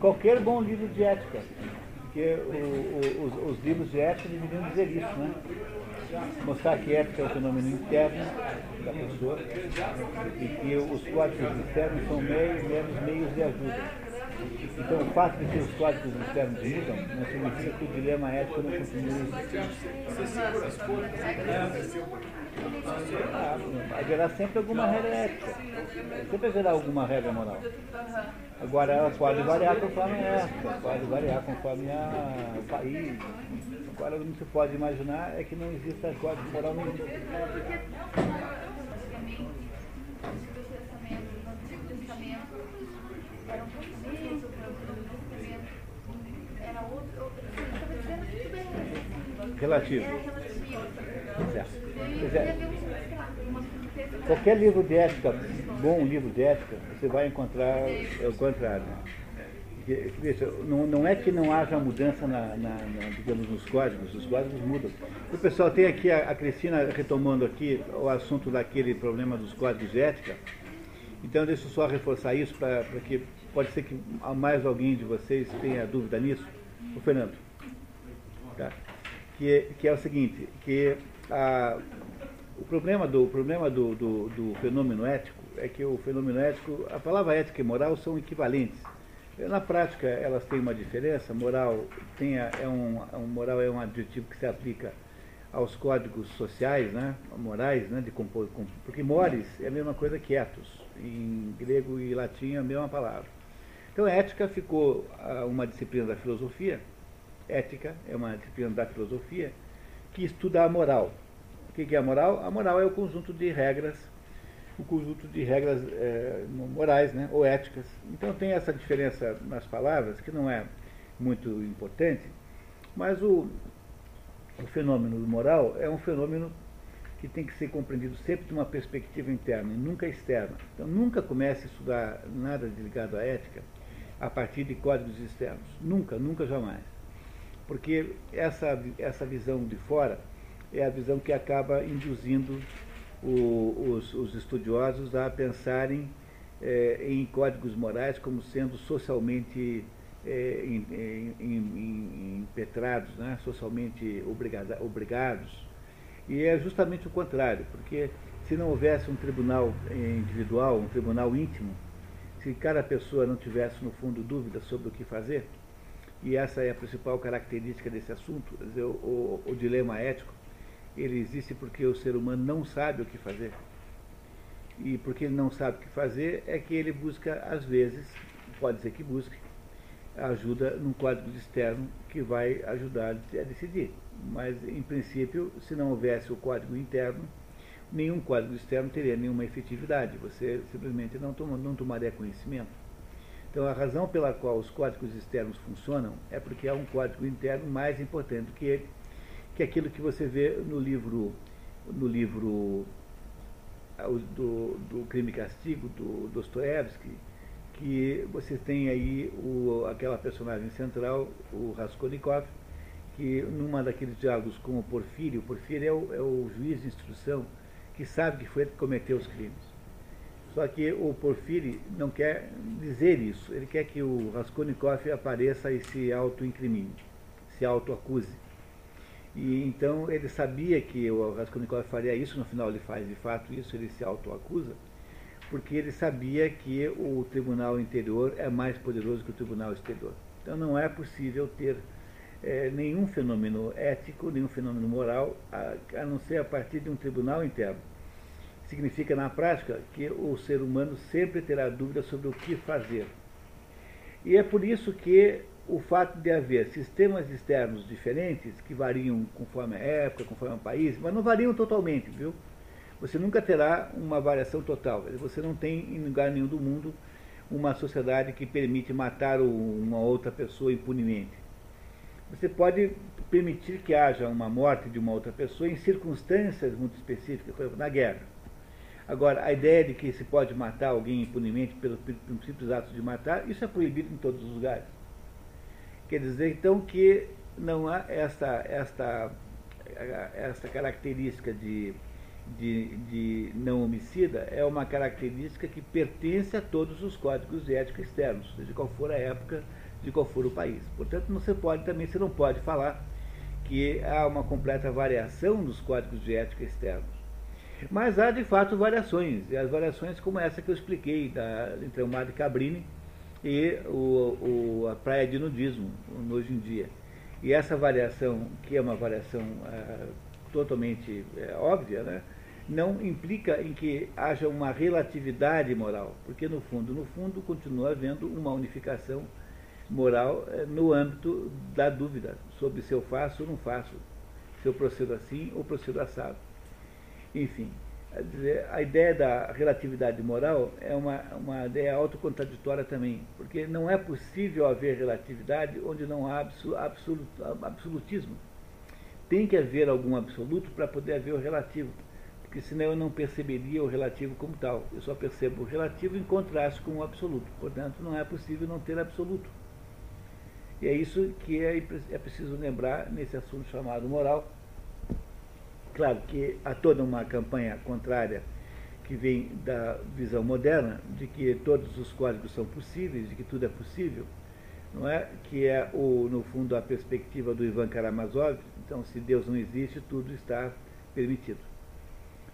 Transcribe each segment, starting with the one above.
qualquer bom livro de ética. Porque o, o, os, os, livros de ética deveriam dizer isso, né? Mostrar que ética é um fenômeno interno da pessoa e que os códigos externos são meios, meros meios de ajuda. Então, o fato de que os códigos externos mudam não significa que o dilema ético não continue ah, haverá sempre alguma regra ética. Sempre haverá alguma regra moral. Agora, ela pode variar conforme a época, pode variar conforme a, o país. Agora, o que se pode imaginar é que não exista código moral nenhum. Relativo. Certo. Qualquer livro de ética, bom livro de ética, você vai encontrar é o contrário. Não, não é que não haja mudança na, na, na, digamos, nos códigos, os códigos mudam. O pessoal tem aqui a, a Cristina retomando aqui o assunto daquele problema dos códigos de ética. Então deixa eu só reforçar isso para que pode ser que mais alguém de vocês tenha dúvida nisso. O Fernando. Tá? Que, que é o seguinte, que a, o problema, do, o problema do, do, do, fenômeno ético é que o fenômeno ético, a palavra ética e moral são equivalentes. Na prática, elas têm uma diferença. Moral, tem a, é um, um, moral é um adjetivo que se aplica aos códigos sociais, né, morais, né, de compor, porque mores é a mesma coisa que ethos. Em grego e latim é a mesma palavra. Então, a ética ficou uma disciplina da filosofia. Ética é uma disciplina da filosofia que estuda a moral. O que é a moral? A moral é o conjunto de regras, o conjunto de regras é, morais né, ou éticas. Então tem essa diferença nas palavras, que não é muito importante, mas o, o fenômeno moral é um fenômeno que tem que ser compreendido sempre de uma perspectiva interna e nunca externa. Então nunca comece a estudar nada ligado à ética a partir de códigos externos. Nunca, nunca, jamais. Porque essa, essa visão de fora é a visão que acaba induzindo o, os, os, estudiosos a pensarem é, em códigos morais como sendo socialmente é, impetrados, né? socialmente obrigada, obrigados. E é justamente o contrário, porque se não houvesse um tribunal individual, um tribunal íntimo, se cada pessoa não tivesse, no fundo, dúvidas sobre o que fazer, e essa é a principal característica desse assunto, dizer, o, o, o dilema ético, ele existe porque o ser humano não sabe o que fazer. E porque ele não sabe o que fazer é que ele busca, às vezes, pode ser que busque, ajuda num código externo que vai ajudar a decidir. Mas, em princípio, se não houvesse o código interno, nenhum código externo teria nenhuma efetividade. Você simplesmente não, toma, não tomaria conhecimento. Então, a razão pela qual os códigos externos funcionam é porque há um código interno mais importante do que ele, que é aquilo que você vê no livro, no livro ah, do, do Crime e Castigo, do Dostoevsky, que você tem aí o, aquela personagem central, o Raskolnikov, que numa daqueles diálogos com o Porfírio, o Porfírio é o, é o juiz de instrução que sabe que foi ele que cometeu os crimes. Só que o Porfírio não quer dizer isso, ele quer que o Raskolnikov apareça e se auto-incrimine, se auto-acuse. E então ele sabia que o Raskolnikov faria isso, no final ele faz de fato isso, ele se autoacusa, porque ele sabia que o tribunal interior é mais poderoso que o tribunal exterior. Então não é possível ter é, nenhum fenômeno ético, nenhum fenômeno moral, a, a não ser a partir de um tribunal interno. Significa, na prática, que o ser humano sempre terá dúvidas sobre o que fazer. E é por isso que o fato de haver sistemas externos diferentes, que variam conforme a época, conforme o país, mas não variam totalmente, viu? Você nunca terá uma variação total. Você não tem em lugar nenhum do mundo uma sociedade que permite matar uma outra pessoa impunemente. Você pode permitir que haja uma morte de uma outra pessoa em circunstâncias muito específicas, por exemplo, na guerra. Agora, a ideia de que se pode matar alguém impunemente pelo, simples ato de matar, isso é proibido em todos os lugares. Quer dizer, então, que não há esta, esta, esta característica de, de, de não homicida, é uma característica que pertence a todos os códigos de ética externos, seja qual for a época de qual for o país. Portanto, você pode também, você não pode falar que há uma completa variação dos códigos de ética externos. Mas há de fato variações, e as variações como essa que eu expliquei, da, entre o mar de Cabrini e o, o, a praia de nudismo, hoje em dia. E essa variação, que é uma variação é, totalmente é, óbvia, né, não implica em que haja uma relatividade moral, porque no fundo, no fundo, continua havendo uma unificação moral é, no âmbito da dúvida sobre se eu faço ou não faço, se eu procedo assim ou procedo assado. Enfim, a ideia da relatividade moral é uma, uma ideia autocontraditória também, porque não é possível haver relatividade onde não há absolutismo. Tem que haver algum absoluto para poder haver o relativo, porque senão eu não perceberia o relativo como tal. Eu só percebo o relativo em contraste com o absoluto. Portanto, não é possível não ter absoluto. E é isso que é, é preciso lembrar nesse assunto chamado moral, Claro que há toda uma campanha contrária que vem da visão moderna de que todos os códigos são possíveis, de que tudo é possível, não é? Que é o, no fundo a perspectiva do Ivan Karamazov. Então, se Deus não existe, tudo está permitido.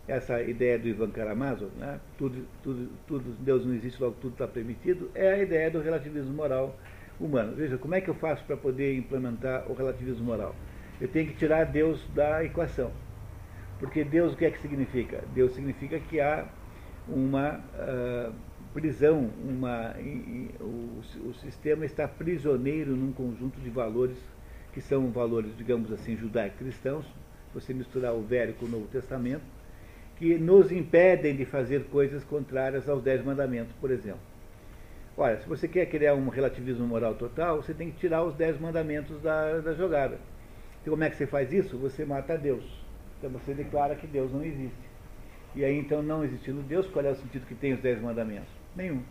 Essa ideia do Ivan Karamazov, né? tudo, tudo, tudo, Deus não existe, logo tudo está permitido, é a ideia do relativismo moral humano. Veja, como é que eu faço para poder implementar o relativismo moral? Eu tenho que tirar Deus da equação. Porque Deus o que é que significa? Deus significa que há uma uh, prisão, uma, o, o sistema está prisioneiro num conjunto de valores que são valores, digamos assim, judaico-cristãos, você misturar o Velho com o Novo Testamento, que nos impedem de fazer coisas contrárias aos Dez Mandamentos, por exemplo. Olha, se você quer criar um relativismo moral total, você tem que tirar os Dez Mandamentos da, da jogada. E como é que você faz isso? Você mata Deus. Então você declara que Deus não existe. E aí então, não existindo Deus, qual é o sentido que tem os dez mandamentos? Nenhum.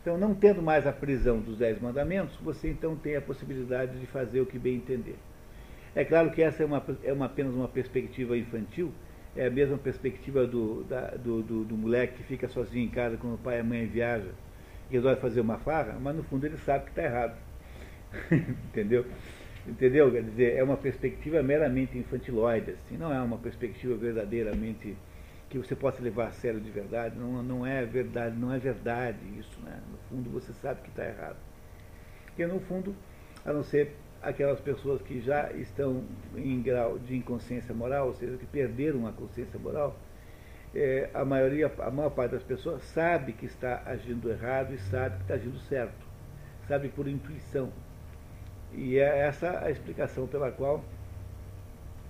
Então, não tendo mais a prisão dos dez mandamentos, você então tem a possibilidade de fazer o que bem entender. É claro que essa é, uma, é uma, apenas uma perspectiva infantil, é a mesma perspectiva do, da, do, do, do, moleque que fica sozinho em casa quando o pai e a mãe viajam e resolve fazer uma farra, mas no fundo ele sabe que está errado. Entendeu? Entendeu? Quer dizer, é uma perspectiva meramente infantiloide, assim, não é uma perspectiva verdadeiramente que você possa levar a sério de verdade, não, não é verdade, não é verdade isso, né? No fundo você sabe que está errado. Porque no fundo, a não ser aquelas pessoas que já estão em grau de inconsciência moral, ou seja, que perderam a consciência moral, é, a maioria, a maior parte das pessoas sabe que está agindo errado e sabe que está agindo certo, sabe por intuição. E é essa a explicação pela qual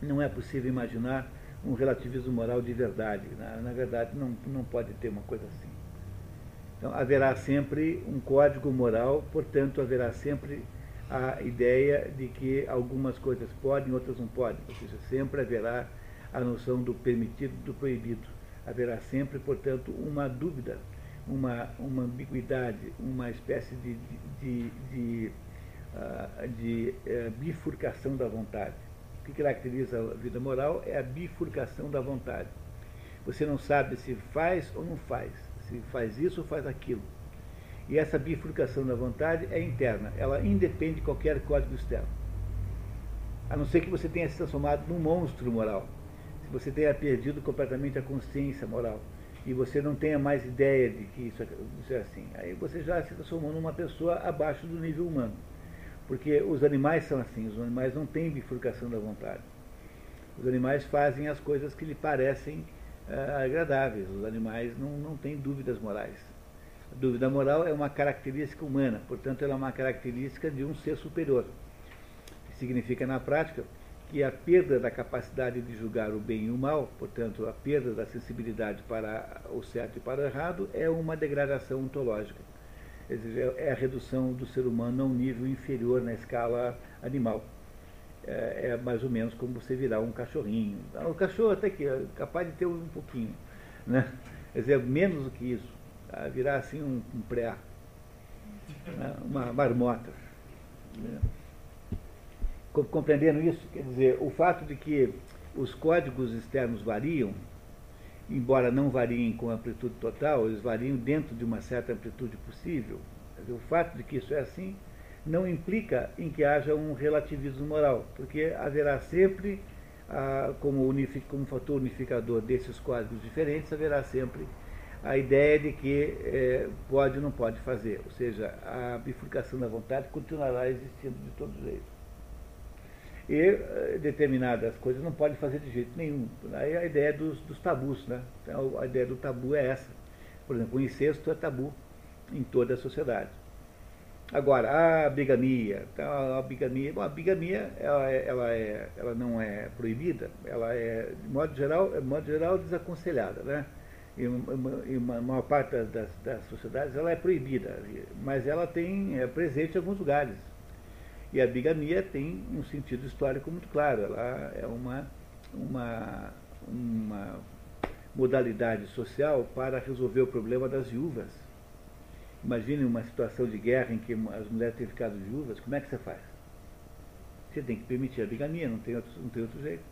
não é possível imaginar um relativismo moral de verdade. Na, na verdade, não, não pode ter uma coisa assim. Então, haverá sempre um código moral, portanto, haverá sempre a ideia de que algumas coisas podem, outras não podem. Ou seja, sempre haverá a noção do permitido e do proibido. Haverá sempre, portanto, uma dúvida, uma, uma ambiguidade, uma espécie de, de, de, de de eh, bifurcação da vontade. O que caracteriza a vida moral é a bifurcação da vontade. Você não sabe se faz ou não faz, se faz isso ou faz aquilo. E essa bifurcação da vontade é interna, ela independe de qualquer código externo. A não ser que você tenha se transformado num monstro moral. Se você tenha perdido completamente a consciência moral e você não tenha mais ideia de que isso é assim, aí você já se transformou numa pessoa abaixo do nível humano. Porque os animais são assim, os animais não têm bifurcação da vontade. Os animais fazem as coisas que lhe parecem uh, agradáveis. Os animais não, não têm dúvidas morais. A dúvida moral é uma característica humana, portanto, ela é uma característica de um ser superior. Significa, na prática, que a perda da capacidade de julgar o bem e o mal, portanto, a perda da sensibilidade para o certo e para o errado, é uma degradação ontológica é a redução do ser humano a um nível inferior na escala animal. É, é mais ou menos como você virar um cachorrinho. O cachorro até que é capaz de ter um pouquinho, né? Quer dizer, menos do que isso. Tá? Virar assim um, um pré né? uma marmota. Né? Compreendendo isso, quer dizer, o fato de que os códigos externos variam embora não variem com amplitude total, eles variam dentro de uma certa amplitude possível. O fato de que isso é assim não implica em que haja um relativismo moral, porque haverá sempre, como, como fator unificador desses códigos diferentes, haverá sempre a ideia de que é, pode ou não pode fazer, ou seja, a bifurcação da vontade continuará existindo de todo jeito. E eh, determinadas coisas não pode fazer de jeito nenhum. Aí a ideia dos, dos tabus, né? Então, a ideia do tabu é essa. Por exemplo, o incesto é tabu em toda a sociedade. Agora, a bigamia, então, a bigamia, bom, a bigamia ela, é, ela, é, ela não é proibida, ela é, de modo geral, de modo geral desaconselhada, né? Em uma, maior parte das, das, sociedades ela é proibida, mas ela tem é presente em alguns lugares. E a bigamia tem um sentido histórico muito claro, ela é uma, uma, uma modalidade social para resolver o problema das viúvas Imagine uma situação de guerra em que as mulheres têm ficado viúvas, como é que você faz? Você tem que permitir a bigamia, não tem outro, não tem outro jeito.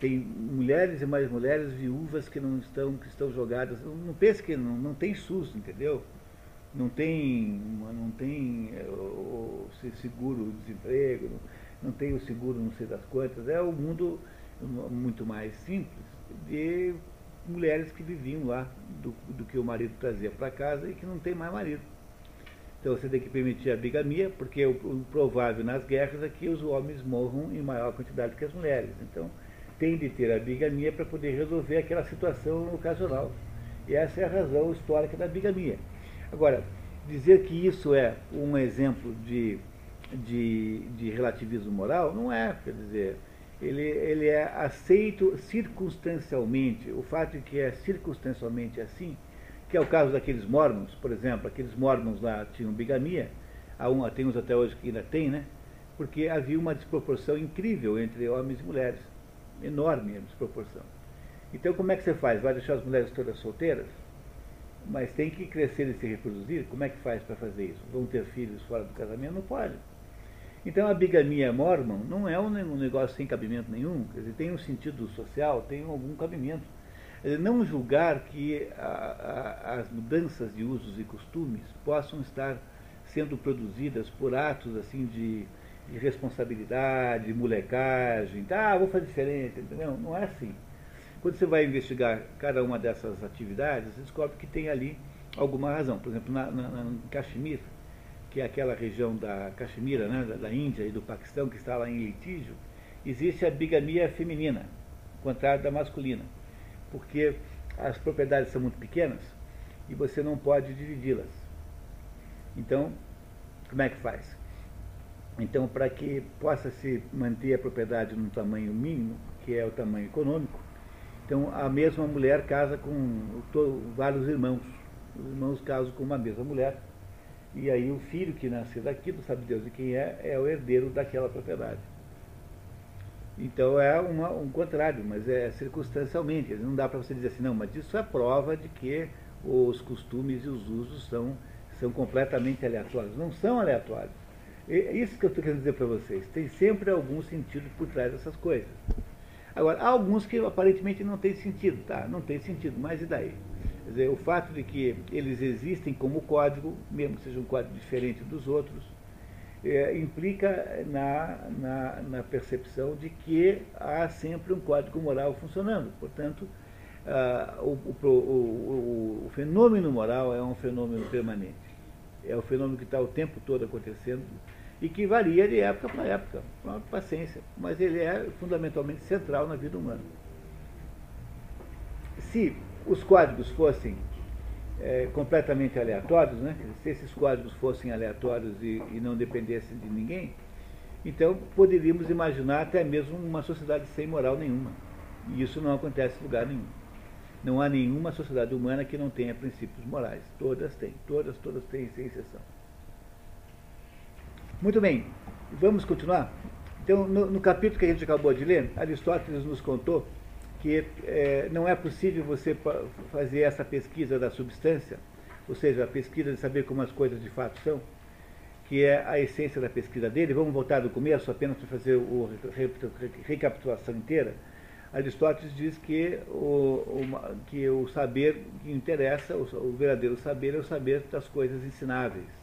Tem mulheres e mais mulheres viúvas que não estão, que estão jogadas. Não pense que não, não tem SUS, entendeu? Não tem, não tem é, o, seguro desemprego, não tem o seguro não sei das quantas. É o um mundo muito mais simples de mulheres que viviam lá do, do que o marido trazia para casa e que não tem mais marido. Então você tem que permitir a bigamia, porque o, o provável nas guerras é que os homens morram em maior quantidade que as mulheres. Então tem de ter a bigamia para poder resolver aquela situação ocasional. E essa é a razão histórica da bigamia. Agora, dizer que isso é um exemplo de, de, de relativismo moral, não é. Quer dizer, ele, ele é aceito circunstancialmente. O fato de que é circunstancialmente assim, que é o caso daqueles mormons, por exemplo, aqueles mormons lá tinham bigamia, há um, tem uns até hoje que ainda tem, né? Porque havia uma desproporção incrível entre homens e mulheres. Enorme a desproporção. Então como é que você faz? Vai deixar as mulheres todas solteiras? Mas tem que crescer e se reproduzir? Como é que faz para fazer isso? Vão ter filhos fora do casamento? Não pode. Então a bigamia mormon não é um negócio sem cabimento nenhum, quer dizer, tem um sentido social, tem algum cabimento. Não julgar que a, a, as mudanças de usos e costumes possam estar sendo produzidas por atos assim de, de responsabilidade, molecagem, tá, vou fazer diferente, entendeu? Não é assim. Quando você vai investigar cada uma dessas atividades, você descobre que tem ali alguma razão. Por exemplo, na, na, na Kashmir, que é aquela região da Caxemira, né, da, da Índia e do Paquistão, que está lá em litígio, existe a bigamia feminina, contrário da masculina, porque as propriedades são muito pequenas e você não pode dividi-las. Então, como é que faz? Então, para que possa se manter a propriedade num tamanho mínimo, que é o tamanho econômico, então a mesma mulher casa com vários irmãos. Os irmãos casam com uma mesma mulher e aí o filho que nasceu daqui, não sabe Deus de quem é, é o herdeiro daquela propriedade. Então é uma, um contrário, mas é circunstancialmente. Não dá para você dizer assim, não, mas isso é prova de que os costumes e os usos são, são completamente aleatórios. Não são aleatórios. É isso que eu estou querendo dizer para vocês. Tem sempre algum sentido por trás dessas coisas. Agora, há alguns que aparentemente não tem sentido, tá? Não tem sentido, mas e daí? Quer dizer, o fato de que eles existem como código, mesmo que seja um código diferente dos outros, é, implica na, na, na, percepção de que há sempre um código moral funcionando. Portanto, ah, o, o, o, o, fenômeno moral é um fenômeno permanente. É o fenômeno que está o tempo todo acontecendo e que varia de época para época, com paciência. Mas ele é fundamentalmente central na vida humana. Se os códigos fossem é, completamente aleatórios, né? se esses códigos fossem aleatórios e, e, não dependessem de ninguém, então poderíamos imaginar até mesmo uma sociedade sem moral nenhuma. E isso não acontece em lugar nenhum. Não há nenhuma sociedade humana que não tenha princípios morais. Todas têm, todas, todas têm, sem exceção. Muito bem, vamos continuar? Então, no, no capítulo que a gente acabou de ler, Aristóteles nos contou que é, não é possível você fazer essa pesquisa da substância, ou seja, a pesquisa de saber como as coisas de fato são, que é a essência da pesquisa dele. Vamos voltar do começo apenas para fazer a recapitulação inteira. Aristóteles diz que o, o, que o saber que interessa, o, o verdadeiro saber, é o saber das coisas ensináveis.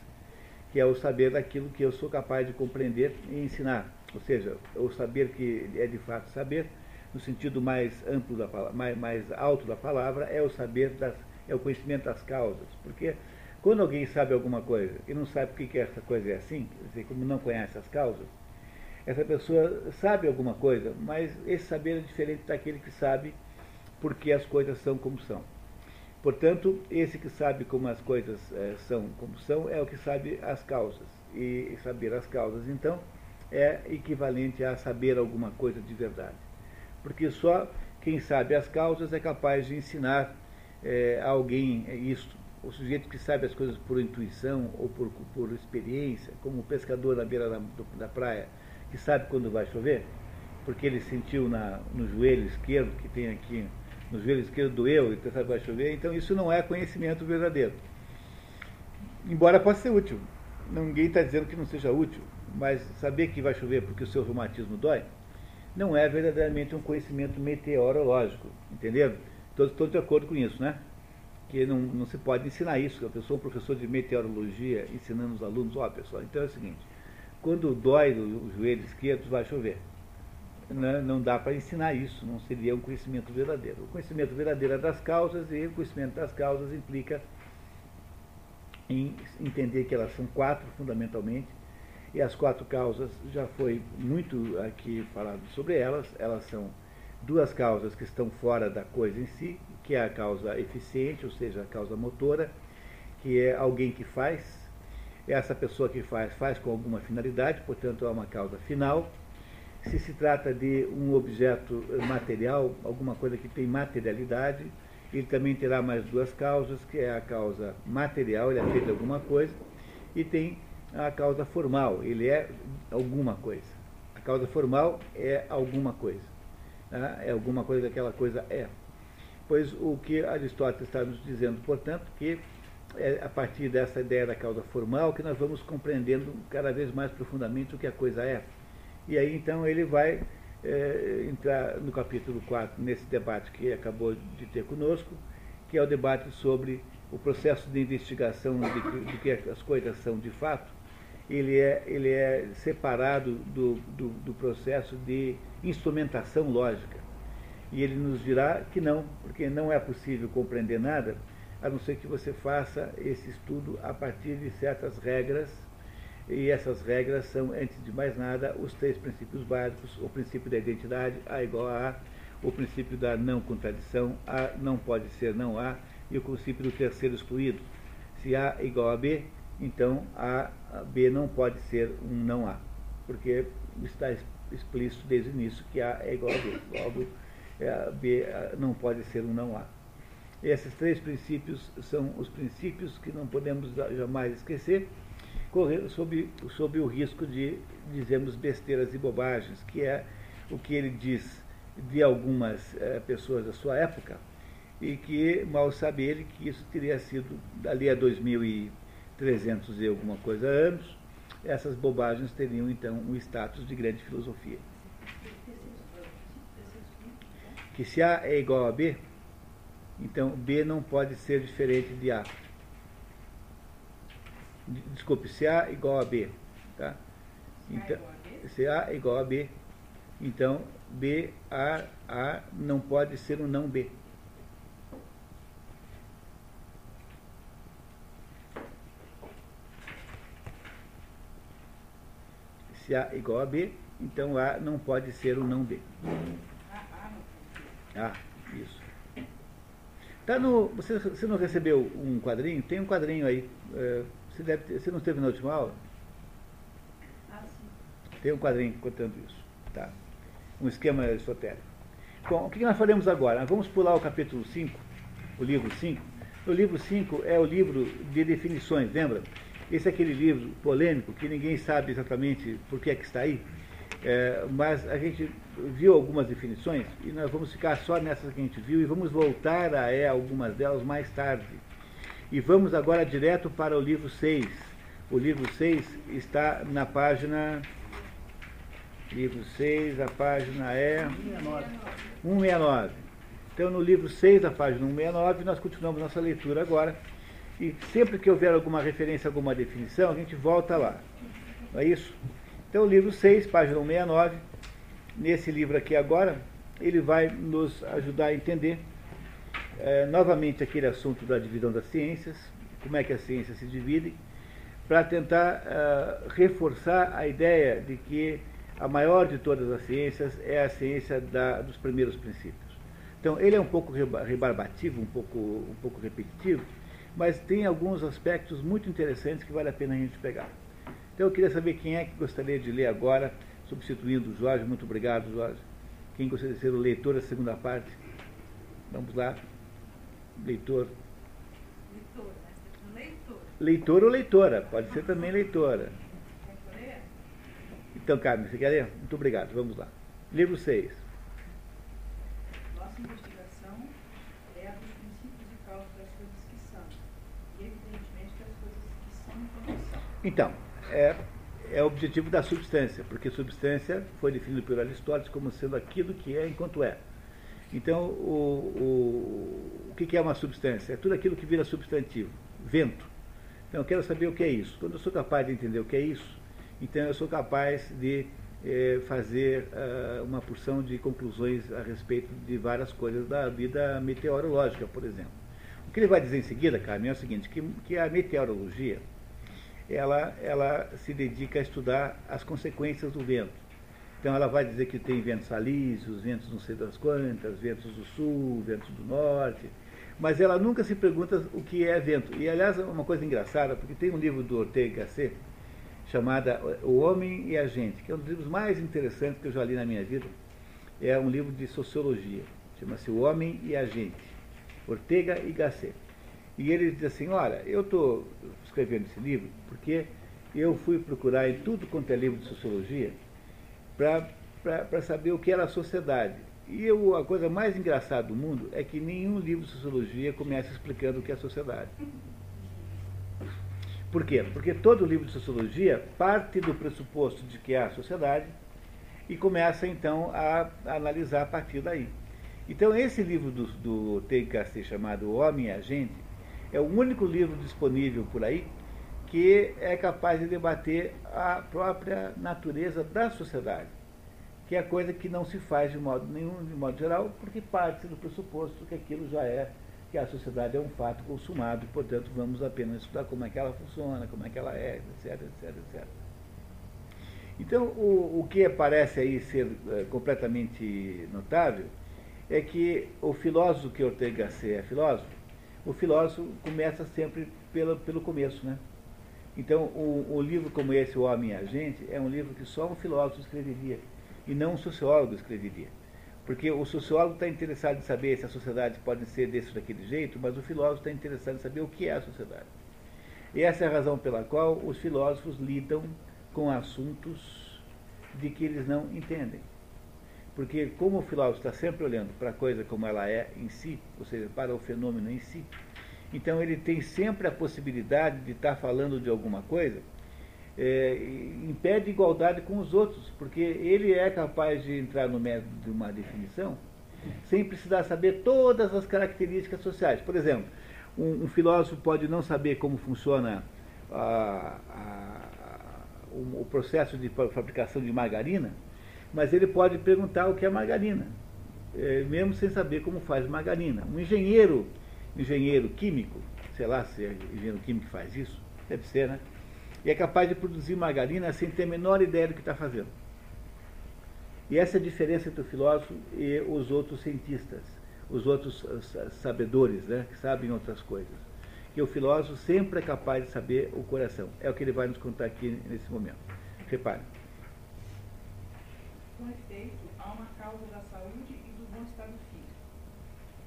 Que é o saber daquilo que eu sou capaz de compreender e ensinar. Ou seja, o saber que é de fato saber, no sentido mais amplo da mais, mais alto da palavra, é o saber das, é o conhecimento das causas. Porque quando alguém sabe alguma coisa e não sabe por que essa coisa é assim, quer dizer, como não conhece as causas, essa pessoa sabe alguma coisa, mas esse saber é diferente daquele que sabe porque as coisas são como são. Portanto, esse que sabe como as coisas é, são como são é o que sabe as causas. E saber as causas, então, é equivalente a saber alguma coisa de verdade. Porque só quem sabe as causas é capaz de ensinar é, a alguém isso. O sujeito que sabe as coisas por intuição ou por, por experiência, como o pescador na beira da, da praia, que sabe quando vai chover, porque ele sentiu na, no joelho esquerdo, que tem aqui, no joelho esquerdo doeu e sabe vai chover, então isso não é conhecimento verdadeiro. Embora possa ser útil. Ninguém está dizendo que não seja útil, mas saber que vai chover porque o seu reumatismo dói, não é verdadeiramente um conhecimento meteorológico, entendeu? Todos estou de acordo com isso, né? Que não, não se pode ensinar isso. Eu sou um professor de meteorologia ensinando os alunos, ó oh, pessoal, então é o seguinte, quando dói o joelho esquerdo, vai chover. Não, não dá para ensinar isso, não seria um conhecimento verdadeiro. O conhecimento verdadeiro é das causas e o conhecimento das causas implica em entender que elas são quatro fundamentalmente e as quatro causas já foi muito aqui falado sobre elas. Elas são duas causas que estão fora da coisa em si, que é a causa eficiente, ou seja, a causa motora, que é alguém que faz. Essa pessoa que faz, faz com alguma finalidade, portanto é uma causa final. Se se trata de um objeto material, alguma coisa que tem materialidade, ele também terá mais duas causas, que é a causa material, ele é feito alguma coisa, e tem a causa formal, ele é alguma coisa. A causa formal é alguma coisa. Né? É alguma coisa que aquela coisa é. Pois o que Aristóteles está nos dizendo, portanto, que é a partir dessa ideia da causa formal que nós vamos compreendendo cada vez mais profundamente o que a coisa é. E aí então ele vai é, entrar no capítulo 4, nesse debate que acabou de ter conosco, que é o debate sobre o processo de investigação de, de que as coisas são de fato, ele é, ele é separado do, do, do processo de instrumentação lógica. E ele nos dirá que não, porque não é possível compreender nada, a não ser que você faça esse estudo a partir de certas regras, e essas regras são, antes de mais nada, os três princípios básicos, o princípio da identidade, A igual a A, o princípio da não contradição, A não pode ser não A, e o princípio do terceiro excluído. Se A igual a B, então a, B não pode ser um não A, porque está explícito desde o início que A é igual a B. Logo, é, B não pode ser um não A. Esses três princípios são os princípios que não podemos jamais esquecer, sob, sob o risco de dizermos besteiras e bobagens, que é o que ele diz de algumas é, pessoas da sua época, e que mal sabe ele que isso teria sido ali a 2000 e 300 e alguma coisa anos, essas bobagens teriam então um status de grande filosofia. Que se A é igual a B, então B não pode ser diferente de A. Desculpe, se A igual a B, tá? Então, se A igual a B, então B, A, A não pode ser um não B. Se A igual a B, então A não pode ser o não B. Ah, isso. Tá no, você, você não recebeu um quadrinho? Tem um quadrinho aí. É, você, deve ter, você não esteve na última aula? Ah, sim. Tem um quadrinho contando isso. Tá. Um esquema esotérico. Bom, o que nós faremos agora? Nós vamos pular o capítulo 5, o livro 5. O livro 5 é o livro de definições, lembra? Esse é aquele livro polêmico que ninguém sabe exatamente por que é que está aí, é, mas a gente viu algumas definições e nós vamos ficar só nessas que a gente viu e vamos voltar a é, algumas delas mais tarde. E vamos agora direto para o livro 6. O livro 6 está na página. Livro 6, a página é. 169. Então, no livro 6, a página 169, nós continuamos nossa leitura agora E sempre que houver alguma referência, alguma definição, a gente volta lá. Não é isso? Então, o livro 6, página 169, nesse livro aqui agora, ele vai nos ajudar a entender é, novamente aquele assunto da divisão das ciências, como é que as ciências se dividem, para tentar uh, reforçar a ideia de que a maior de todas as ciências é a ciência da, dos primeiros princípios. Então, ele é um pouco rebarbativo, um pouco, um pouco repetitivo, mas tem alguns aspectos muito interessantes que vale a pena a gente pegar. Então, eu queria saber quem é que gostaria de ler agora, substituindo o Jorge. Muito obrigado, Jorge. Quem gostaria de ser o leitor da segunda parte? Vamos lá. Leitor. Leitor, né? leitor. Leitor ou leitora, pode ser também leitora. Então, Carmen, você quer ler? Muito obrigado, vamos lá. Livro 6. Nossa investigação é a dos princípios e causas das coisas que são, e evidentemente das coisas que são enquanto são. Então, é, é o objetivo da substância, porque substância foi definido por Aristóteles como sendo aquilo que é enquanto é. Então, o, o, o que é uma substância? É tudo aquilo que vira substantivo, vento. Então, eu quero saber o que é isso. Quando eu sou capaz de entender o que é isso, então eu sou capaz de eh, fazer uh, uma porção de conclusões a respeito de várias coisas da vida meteorológica, por exemplo. O que ele vai dizer em seguida, Carmen, é o seguinte, que, que a meteorologia, ela, ela se dedica a estudar as consequências do vento. Então ela vai dizer que tem ventos alísios, ventos não sei das quantas, ventos do sul, ventos do norte, mas ela nunca se pergunta o que é vento. E aliás, é uma coisa engraçada, porque tem um livro do Ortega Gasset chamada O Homem e a Gente, que é um dos livros mais interessantes que eu já li na minha vida. É um livro de sociologia, chama-se O Homem e a Gente, Ortega e Gasset. E ele diz assim, olha, eu estou escrevendo esse livro porque eu fui procurar em tudo quanto é livro de sociologia para saber o que era a sociedade. E eu, a coisa mais engraçada do mundo é que nenhum livro de sociologia começa explicando o que é a sociedade. Por quê? Porque todo livro de sociologia parte do pressuposto de que é a sociedade e começa então a, a analisar a partir daí. Então esse livro do, do TKC chamado Homem e a Gente é o único livro disponível por aí que é capaz de debater a própria natureza da sociedade, que é coisa que não se faz de modo nenhum, de modo geral, porque parte do pressuposto que aquilo já é, que a sociedade é um fato consumado, portanto, vamos apenas estudar como é que ela funciona, como é que ela é, etc, etc, etc. Então, o, o que parece aí ser é, completamente notável é que o filósofo que Ortega Gasset é filósofo, o filósofo começa sempre pelo, pelo começo, né? Então, um, um livro como esse, O Homem e a Gente, é um livro que só um filósofo escreveria, e não um sociólogo escreveria. Porque o sociólogo está interessado em saber se a sociedade pode ser desse ou daquele jeito, mas o filósofo está interessado em saber o que é a sociedade. E essa é a razão pela qual os filósofos lidam com assuntos de que eles não entendem. Porque como o filósofo está sempre olhando para a coisa como ela é em si, ou seja, para o fenômeno em si, então ele tem sempre a possibilidade de estar falando de alguma coisa é, em pé de igualdade com os outros, porque ele é capaz de entrar no método de uma definição sem precisar saber todas as características sociais. Por exemplo, um, um filósofo pode não saber como funciona a, a, o, o processo de fabricação de margarina, mas ele pode perguntar o que é margarina, é, mesmo sem saber como faz margarina. Um engenheiro engenheiro químico, sei lá se é engenheiro químico que faz isso, deve ser, né? E é capaz de produzir margarina sem ter a menor ideia do que está fazendo. E essa é a diferença entre o filósofo e os outros cientistas, os outros sabedores, né, que sabem outras coisas. Que o filósofo sempre é capaz de saber o coração. É o que ele vai nos contar aqui nesse momento. Repare. Com efeito, há uma causa da saúde e do bom estado físico.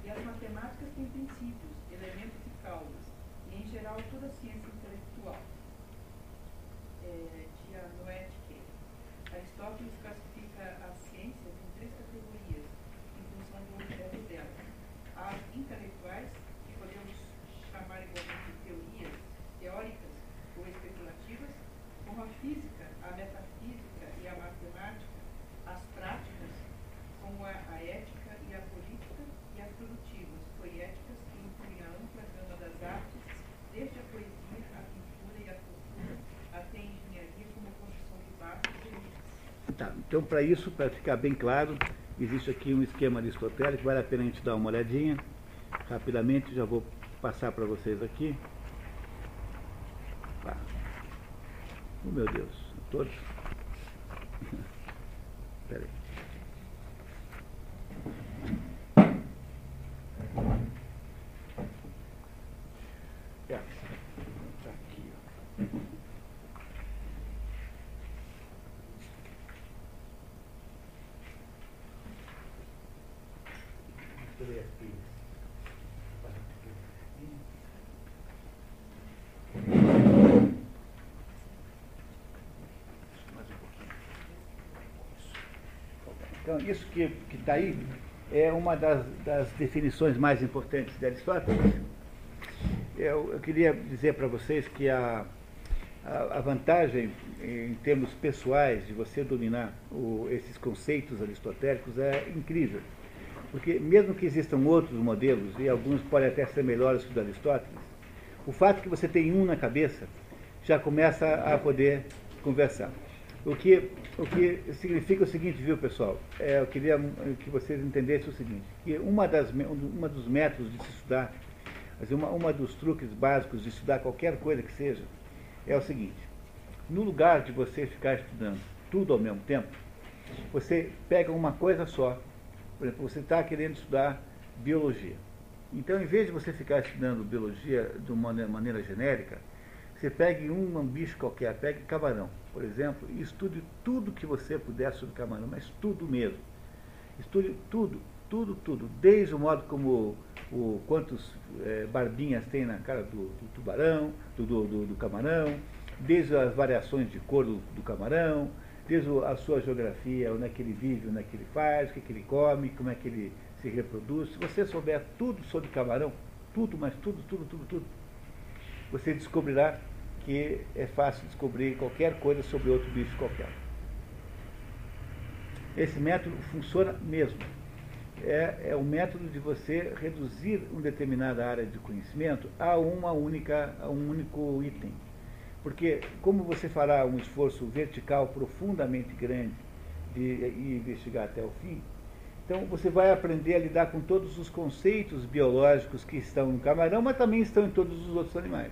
E as matemáticas têm princípios, elementos e causas, e em geral toda a ciência intelectual. É, tia Noetke. Aristóteles classifica as ciências em três categorias, em função do objeto delas. As intelectuais, que podemos chamar igualmente de teorias, teóricas ou especulativas, como a física, a metafísica e a matemática, as práticas, como a, a ética e a política, e as produtivas, poéticas, que incluem a ampla gama das artes, desde Tá, então, para isso, para ficar bem claro, existe aqui um esquema aristotélico, vale a pena a gente dar uma olhadinha. Rapidamente, já vou passar para vocês aqui. Tá. Oh, meu Deus, todos. Espera aí. É, tá aqui, ó. Deixa eu ver aqui. Mais um pouquinho. Então, isso que está aí é uma das, das, definições mais importantes de Aristóteles. Eu, eu queria dizer para vocês que a, a, a, vantagem em termos pessoais de você dominar o, esses conceitos aristotélicos é incrível. Porque mesmo que existam outros modelos, e alguns podem até ser melhores que o de Aristóteles, o fato que você tem um na cabeça já começa a poder conversar. O que, o que significa o seguinte, viu, pessoal? É, eu queria que vocês entendessem o seguinte, que uma, das, uma dos métodos de se estudar, uma, uma dos truques básicos de estudar qualquer coisa que seja, é o seguinte, no lugar de você ficar estudando tudo ao mesmo tempo, você pega uma coisa só. Por exemplo, você está querendo estudar biologia. Então, em vez de você ficar estudando biologia de uma maneira genérica, você pegue um bicho qualquer, pegue camarão, por exemplo, e estude tudo que você puder sobre camarão, mas tudo mesmo. Estude tudo, tudo, tudo, desde o modo como o, quantos é, barbinhas tem na cara do, do tubarão, do, do, do, camarão, desde as variações de cor do, camarão, desde a sua geografia, onde é que ele vive, onde é que ele faz, o que, é que ele come, como é que ele se reproduz. Se você souber tudo sobre camarão, tudo, mas tudo, tudo, tudo, tudo, você descobrirá que é fácil descobrir qualquer coisa sobre outro bicho qualquer. Esse método funciona mesmo. É, é o método de você reduzir uma determinada área de conhecimento a uma única, a um único item. Porque como você fará um esforço vertical profundamente grande de, de investigar até o fim, então você vai aprender a lidar com todos os conceitos biológicos que estão no camarão, mas também estão em todos os outros animais.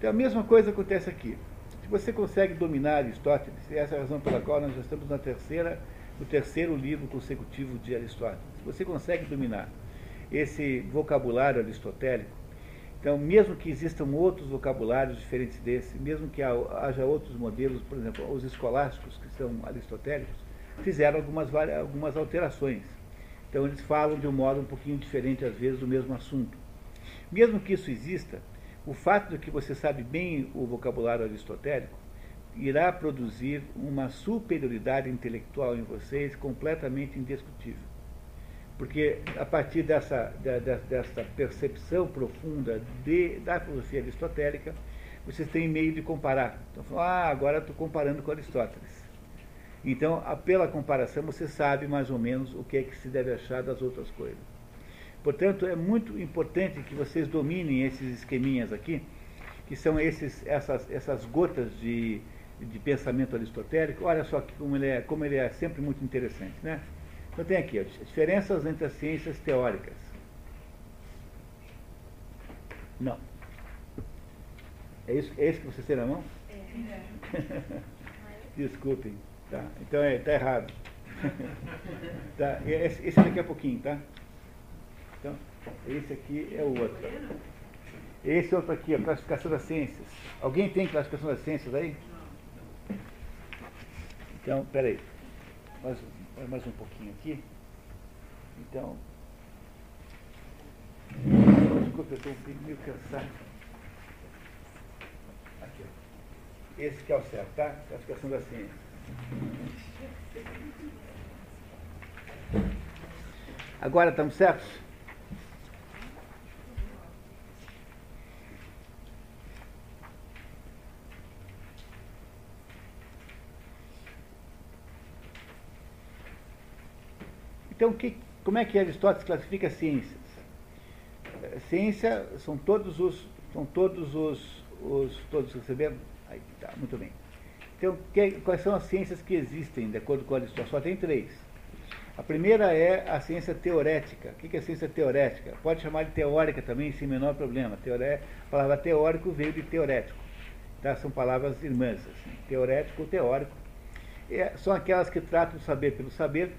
Então a mesma coisa acontece aqui. Se você consegue dominar Aristóteles, essa é a razão pela qual nós já estamos na terceira, no terceiro livro consecutivo de Aristóteles, se você consegue dominar esse vocabulário aristotélico, então mesmo que existam outros vocabulários diferentes desse, mesmo que haja outros modelos, por exemplo, os escolásticos, que são aristotélicos, fizeram algumas, algumas alterações. Então eles falam de um modo um pouquinho diferente, às vezes, do mesmo assunto. Mesmo que isso exista, o fato de que você sabe bem o vocabulário aristotélico irá produzir uma superioridade intelectual em vocês completamente indiscutível. Porque a partir dessa, dessa percepção profunda de, da filosofia aristotélica, vocês têm meio de comparar. Então, ah, agora estou comparando com Aristóteles. Então, pela comparação, você sabe mais ou menos o que é que se deve achar das outras coisas. Portanto, é muito importante que vocês dominem esses esqueminhas aqui, que são esses, essas, essas gotas de, de pensamento aristotélico. Olha só como ele, é, como ele é sempre muito interessante. Né? Então tem aqui, as diferenças entre as ciências teóricas. Não. É isso, é isso que você tem na mão? É. Desculpem. Tá, então é, tá errado. tá, esse, esse daqui a pouquinho, tá? Então, esse aqui é o outro. Esse outro aqui, a classificação das ciências. Alguém tem classificação das ciências aí? Então, peraí. Mais, mais um pouquinho aqui. Então. Desculpa, eu estou meio cansado. Aqui, ó. Esse que é o certo, tá? Classificação das ciências. Agora estamos certos? Então, que, como é que Aristóteles classifica ciências? Ciência são todos os, são todos os, os todos receberam? Aí, tá, muito bem. Então, que, quais são as ciências que existem, de acordo com Aristóteles? Só tem três. A primeira é a ciência teorética. O que é ciência teorética? Pode chamar de teórica também, sem menor problema. Teoré, a palavra teórico veio de teorético. Tá? São palavras irmãs. Assim. Teorético ou teórico. É, são aquelas que tratam o saber pelo saber,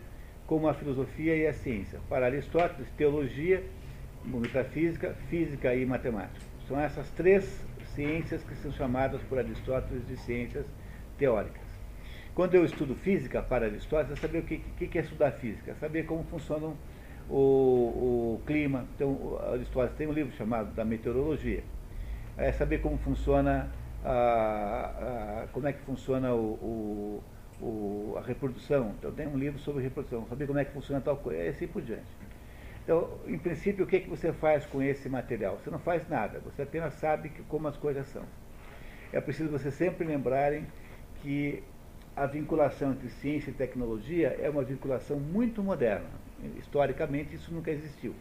como a filosofia e a ciência. Para Aristóteles, teologia, metafísica, física e matemática. São essas três ciências que são chamadas por Aristóteles de ciências teóricas. Quando eu estudo física para Aristóteles, é saber o que, que é estudar física, saber como funciona o, o clima. Então, Aristóteles tem um livro chamado da meteorologia. É saber como funciona a, a como é que funciona o, a reprodução. Então tem um livro sobre reprodução, saber como é que funciona tal coisa, e assim por diante. Então, em princípio, o que, é que você faz com esse material? Você não faz nada, você apenas sabe que, como as coisas são. É preciso vocês sempre lembrarem que a vinculação entre ciência e tecnologia é uma vinculação muito moderna. Historicamente, isso nunca existiu.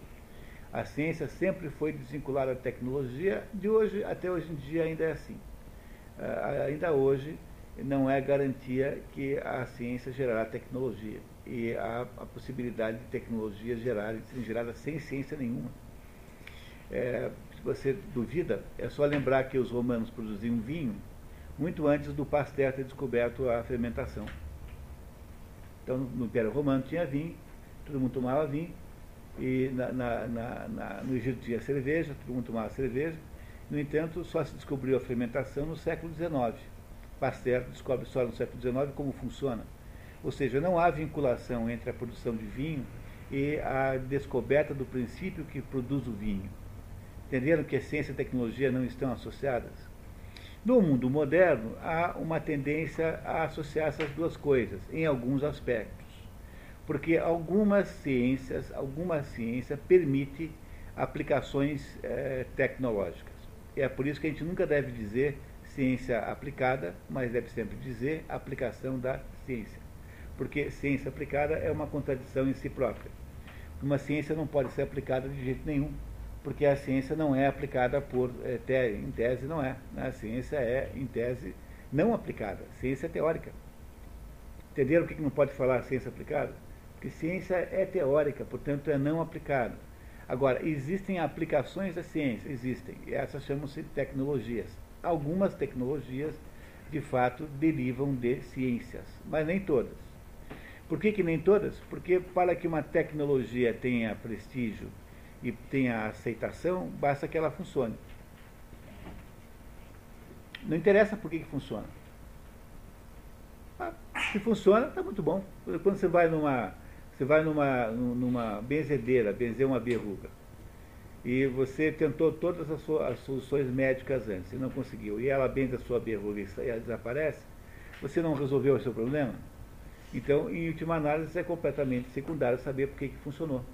A ciência sempre foi desvinculada da tecnologia, de hoje até hoje em dia ainda é assim. Uh, ainda hoje não é garantia que a ciência gerará tecnologia e há a possibilidade de tecnologias gerarem, serem geradas sem ciência nenhuma. É, se você duvida, é só lembrar que os romanos produziam vinho muito antes do Pasteur ter descoberto a fermentação. Então, no Império Romano tinha vinho, todo mundo tomava vinho, e na, na, na, no Egito tinha cerveja, todo mundo tomava cerveja. No entanto, só se descobriu a fermentação no século XIX. Pasteur descobre só no século XIX como funciona. Ou seja, não há vinculação entre a produção de vinho e a descoberta do princípio que produz o vinho. Entenderam que a ciência e a tecnologia não estão associadas? No mundo moderno, há uma tendência a associar essas duas coisas, em alguns aspectos. Porque algumas ciências, alguma ciência permite aplicações eh, tecnológicas. É por isso que a gente nunca deve dizer ciência aplicada, mas deve sempre dizer aplicação da ciência. Porque ciência aplicada é uma contradição em si própria. Uma ciência não pode ser aplicada de jeito nenhum porque a ciência não é aplicada por, é, em tese não é. A ciência é, em tese, não aplicada. Ciência é teórica. Entenderam por que não pode falar ciência aplicada? Porque ciência é teórica, portanto é não aplicada. Agora, existem aplicações da ciência? Existem. E essas chamam-se tecnologias. Algumas tecnologias, de fato, derivam de ciências, mas nem todas. Por que, que nem todas? Porque para que uma tecnologia tenha prestígio e tenha aceitação, basta que ela funcione. Não interessa por que, que funciona. Ah, se funciona, está muito bom. Quando você vai numa, você vai numa, numa benzedeira, benzer uma verruga, e você tentou todas as, suas, as soluções médicas antes e não conseguiu, e ela benze a sua verruga e ela desaparece, você não resolveu o seu problema? Então, em última análise, é completamente secundário saber por que, que funcionou.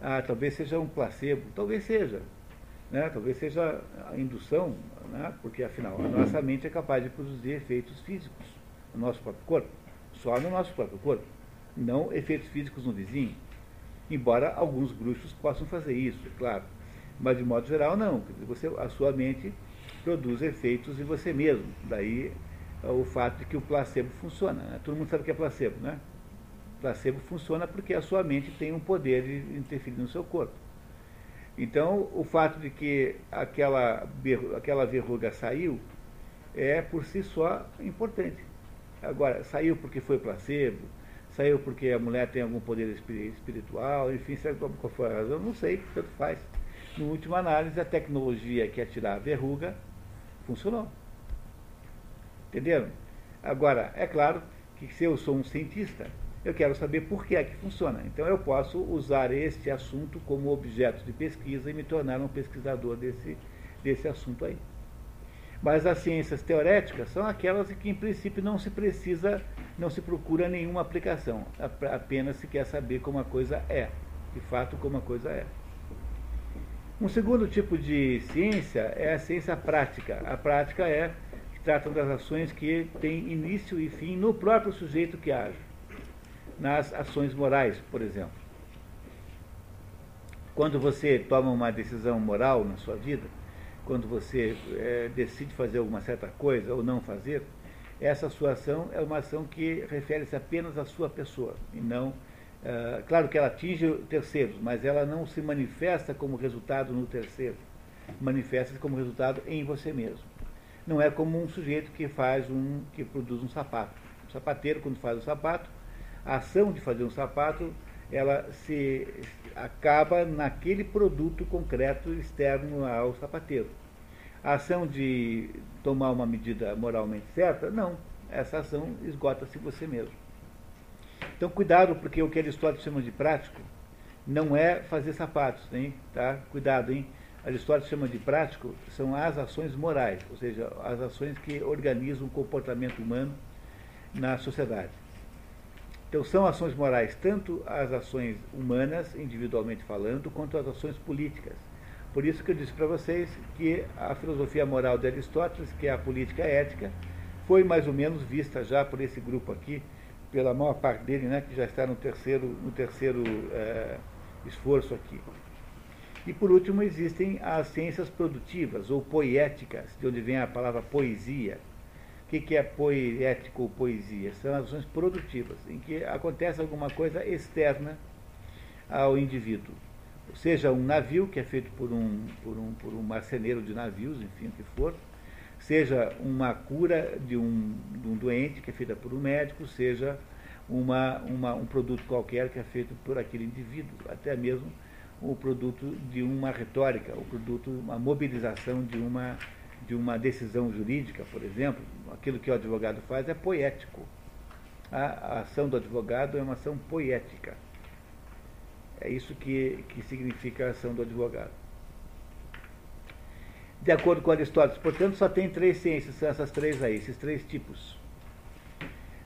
Ah, talvez seja um placebo, talvez seja. Né? Talvez seja a indução, né? porque afinal a nossa mente é capaz de produzir efeitos físicos no nosso próprio corpo, só no nosso próprio corpo, não efeitos físicos no vizinho. Embora alguns bruxos possam fazer isso, é claro. Mas de modo geral não. Você, a sua mente produz efeitos em você mesmo. Daí o fato de que o placebo funciona. Né? Todo mundo sabe o que é placebo, né? placebo funciona porque a sua mente tem um poder de interferir no seu corpo. Então, o fato de que aquela, aquela verruga saiu é por si só importante. Agora, saiu porque foi placebo, saiu porque a mulher tem algum poder espiritual, enfim, sabe qual foi a razão? Não sei, tanto faz. No última análise, a tecnologia que é tirar a verruga funcionou. Entenderam? Agora, é claro que se eu sou um cientista, eu quero saber por que é que funciona. Então eu posso usar este assunto como objeto de pesquisa e me tornar um pesquisador desse, desse assunto aí. Mas as ciências teoréticas são aquelas que em princípio não se precisa, não se procura nenhuma aplicação, apenas se quer saber como a coisa é, de fato como a coisa é. Um segundo tipo de ciência é a ciência prática. A prática é que trata das ações que têm início e fim no próprio sujeito que age nas ações morais, por exemplo. Quando você toma uma decisão moral na sua vida, quando você é, decide fazer alguma certa coisa ou não fazer, essa sua ação é uma ação que refere-se apenas à sua pessoa e não uh, claro que ela atinge terceiros, mas ela não se manifesta como resultado no terceiro, manifesta-se como resultado em você mesmo. Não é como um sujeito que faz um que produz um sapato. O sapateiro quando faz o sapato, a ação de fazer um sapato, ela se acaba naquele produto concreto externo ao sapateiro a ação de tomar uma medida moralmente certa, não. Essa ação esgota-se você mesmo. Então, cuidado, porque o que Aristóteles chama de prático não é fazer sapatos, hein? Tá? Cuidado, hein? Aristóteles chama de prático são as ações morais, ou seja, as ações que organizam o comportamento humano na sociedade. Então, são ações morais tanto as ações humanas, individualmente falando, quanto as ações políticas. Por isso que eu disse para vocês que a filosofia moral de Aristóteles, que é a política ética, foi mais ou menos vista já por esse grupo aqui, pela maior parte dele, né, que já está no terceiro, no terceiro é, esforço aqui. E por último existem as ciências produtivas ou poéticas, de onde vem a palavra poesia. Que, que é poético ou poesia? São ações produtivas, em que acontece alguma coisa externa ao indivíduo. Seja um navio, que é feito por um, por um, por um marceneiro de navios, enfim, o que for, seja uma cura de um, de um doente, que é feita por um médico, seja uma, uma, um produto qualquer que é feito por aquele indivíduo, até mesmo o produto de uma retórica, o produto, uma mobilização de uma, de uma decisão jurídica, por exemplo, aquilo que o advogado faz é poético. A, ação do advogado é uma ação poética. É isso que, que significa a ação do advogado. De acordo com Aristóteles, portanto, só tem três ciências, são essas três aí, esses três tipos.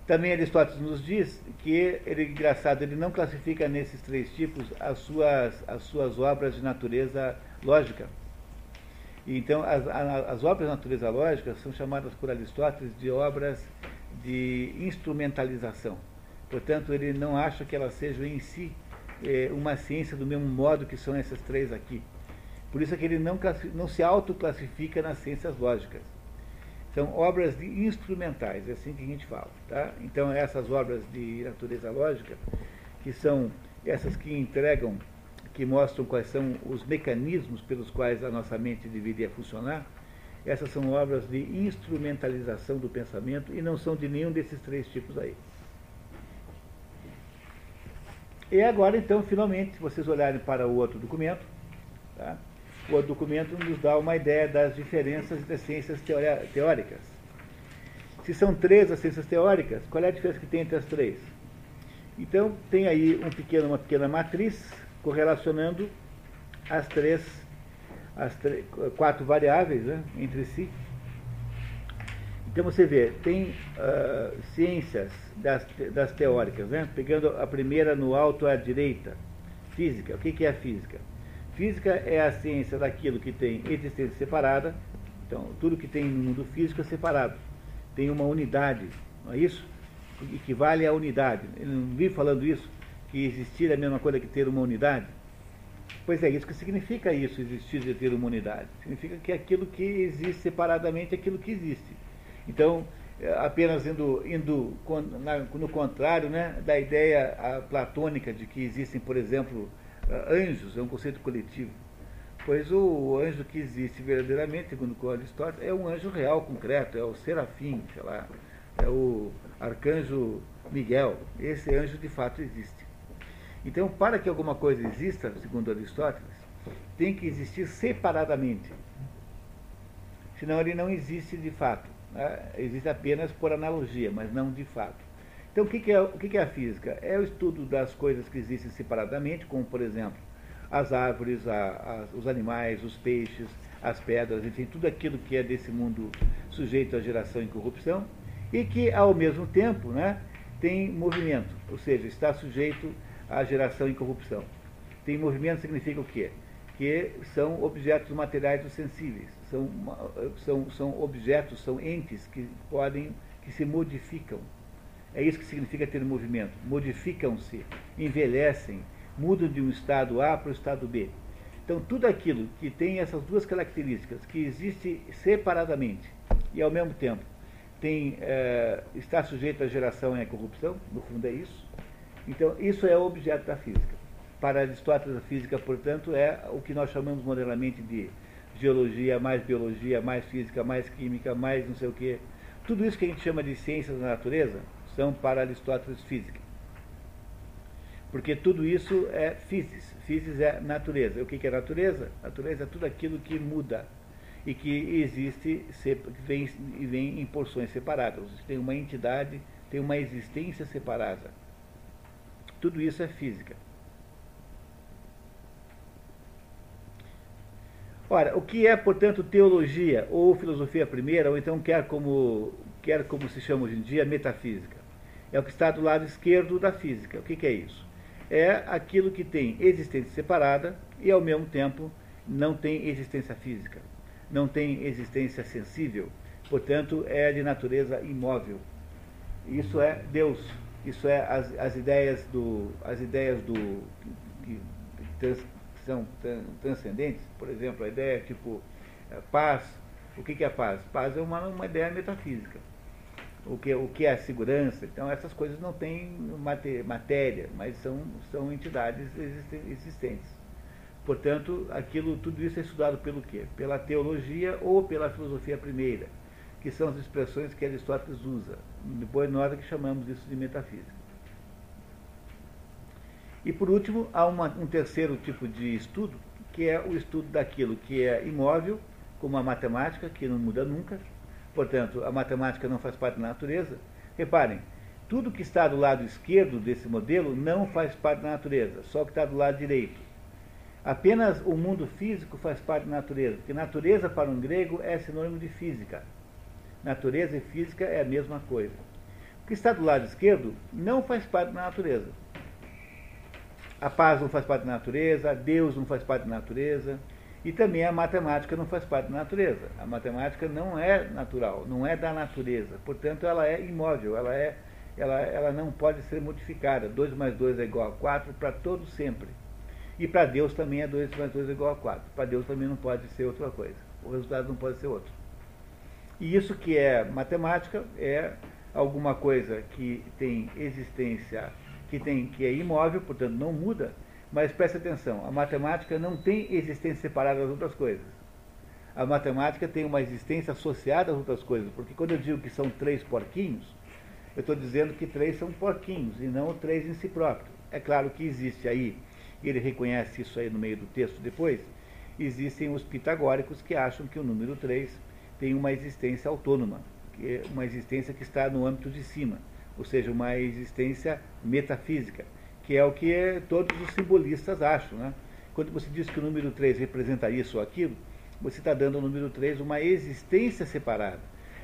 Também Aristóteles nos diz que, ele, engraçado, ele não classifica nesses três tipos as suas, as suas obras de natureza lógica. Então, as, as obras de natureza lógica são chamadas por Aristóteles de obras de instrumentalização. Portanto, ele não acha que elas sejam em si é, uma ciência do mesmo modo que são essas três aqui. Por isso é que ele não, não se autoclassifica nas ciências lógicas. São obras de instrumentais, é assim que a gente fala. Tá? Então, essas obras de natureza lógica, que são essas que entregam, que mostram quais são os mecanismos pelos quais a nossa mente deveria funcionar, essas são obras de instrumentalização do pensamento e não são de nenhum desses três tipos aí. E agora, então, finalmente, se vocês olharem para o outro documento, tá? o outro documento nos dá uma ideia das diferenças das ciências teóricas. Se são três as ciências teóricas, qual é a diferença que tem entre as três? Então, tem aí um pequeno, uma pequena matriz correlacionando as três, as quatro variáveis né, entre si. Então você vê, tem uh, ciências das, das teóricas, né? pegando a primeira no alto à direita, física. O que, que é a física? Física é a ciência daquilo que tem existência separada, então tudo que tem no mundo físico é separado, tem uma unidade, não é isso? Equivale à unidade. Eu não vi falando isso, que existir é a mesma coisa que ter uma unidade? Pois é, isso que significa isso, existir e ter uma unidade. Significa que aquilo que existe separadamente é aquilo que existe. Então, é, apenas indo, indo no contrário né, da ideia platônica de que existem, por exemplo, anjos, é um conceito coletivo. Pois o anjo que existe verdadeiramente, segundo Aristóteles, é um anjo real, concreto, é o serafim, sei lá, é o arcanjo Miguel. Esse anjo de fato existe. Então, para que alguma coisa exista, segundo Aristóteles, tem que existir separadamente. Senão ele não existe de fato. Né? Existe apenas por analogia, mas não de fato. Então, o que, é, o que é a física? É o estudo das coisas que existem separadamente, como, por exemplo, as árvores, a, a, os animais, os peixes, as pedras, enfim, tudo aquilo que é desse mundo sujeito à geração e corrupção, e que, ao mesmo tempo, né, tem movimento, ou seja, está sujeito à geração e corrupção. Tem movimento significa o quê? Que são objetos materiais ou sensíveis são, são, são objetos, são entes que podem, que se modificam. É isso que significa ter movimento. Modificam-se, envelhecem, mudam de um estado A para o estado B. Então, tudo aquilo que tem essas duas características, que existe separadamente e ao mesmo tempo tem, é, está sujeito à geração e à corrupção, no fundo é isso. Então, isso é o objeto da física. Para Aristóteles, a física, portanto, é o que nós chamamos modernamente de geologia, mais biologia, mais física, mais química, mais não sei o quê. Tudo isso que a gente chama de ciências da natureza são para Aristóteles física. Porque tudo isso é physis. Physis é natureza. O que é natureza? Natureza é tudo aquilo que muda e que existe, vem, vem em porções separadas. Tem uma entidade, tem uma existência separada. Tudo isso é física. Ora, o que é, portanto, teologia ou filosofia primeira, ou então quer como, quer como se chama hoje em dia, metafísica? É o que está do lado esquerdo da física. O que, que é isso? É aquilo que tem existência separada e, ao mesmo tempo, não tem existência física não tem existência sensível, portanto é de natureza imóvel. Isso é Deus, isso é as, as ideias do as ideias do que, que são transcendentes, por exemplo, a ideia tipo é, paz. O que, que é paz? Paz é uma, uma ideia metafísica. O que, o que é segurança? Então essas coisas não têm matéria, mas são, são entidades existentes. Portanto, aquilo, tudo isso é estudado pelo quê? Pela teologia ou pela filosofia primeira, que são as expressões que Aristóteles usa. Depois nós é que chamamos isso de metafísica. E por último, há uma, um terceiro tipo de estudo, que é o estudo daquilo que é imóvel, como a matemática, que não muda nunca. Portanto, a matemática não faz parte da natureza. Reparem, tudo que está do lado esquerdo desse modelo não faz parte da natureza, só o que está do lado direito. Apenas o mundo físico faz parte da natureza, porque natureza para um grego é sinônimo de física. Natureza e física é a mesma coisa. O que está do lado esquerdo não faz parte da natureza. A paz não faz parte da natureza, Deus não faz parte da natureza, e também a matemática não faz parte da natureza. A matemática não é natural, não é da natureza. Portanto, ela é imóvel, ela, é, ela, ela não pode ser modificada. 2 mais 2 é igual a 4 para todo sempre. E para Deus também é 2 mais 2 é igual a 4. Para Deus também não pode ser outra coisa. O resultado não pode ser outro. E isso que é matemática é alguma coisa que tem existência, que, tem, que é imóvel, portanto não muda, mas preste atenção, a matemática não tem existência separada das outras coisas. A matemática tem uma existência associada às outras coisas, porque quando eu digo que são três porquinhos, eu estou dizendo que três são porquinhos e não três em si próprio. É claro que existe aí e ele reconhece isso aí no meio do texto depois, existem os pitagóricos que acham que o número 3 tem uma existência autônoma, que é uma existência que está no âmbito de cima, ou seja, uma existência metafísica, que é o que todos os simbolistas acham. Né? Quando você diz que o número 3 representa isso ou aquilo, você está dando ao número 3 uma existência separada.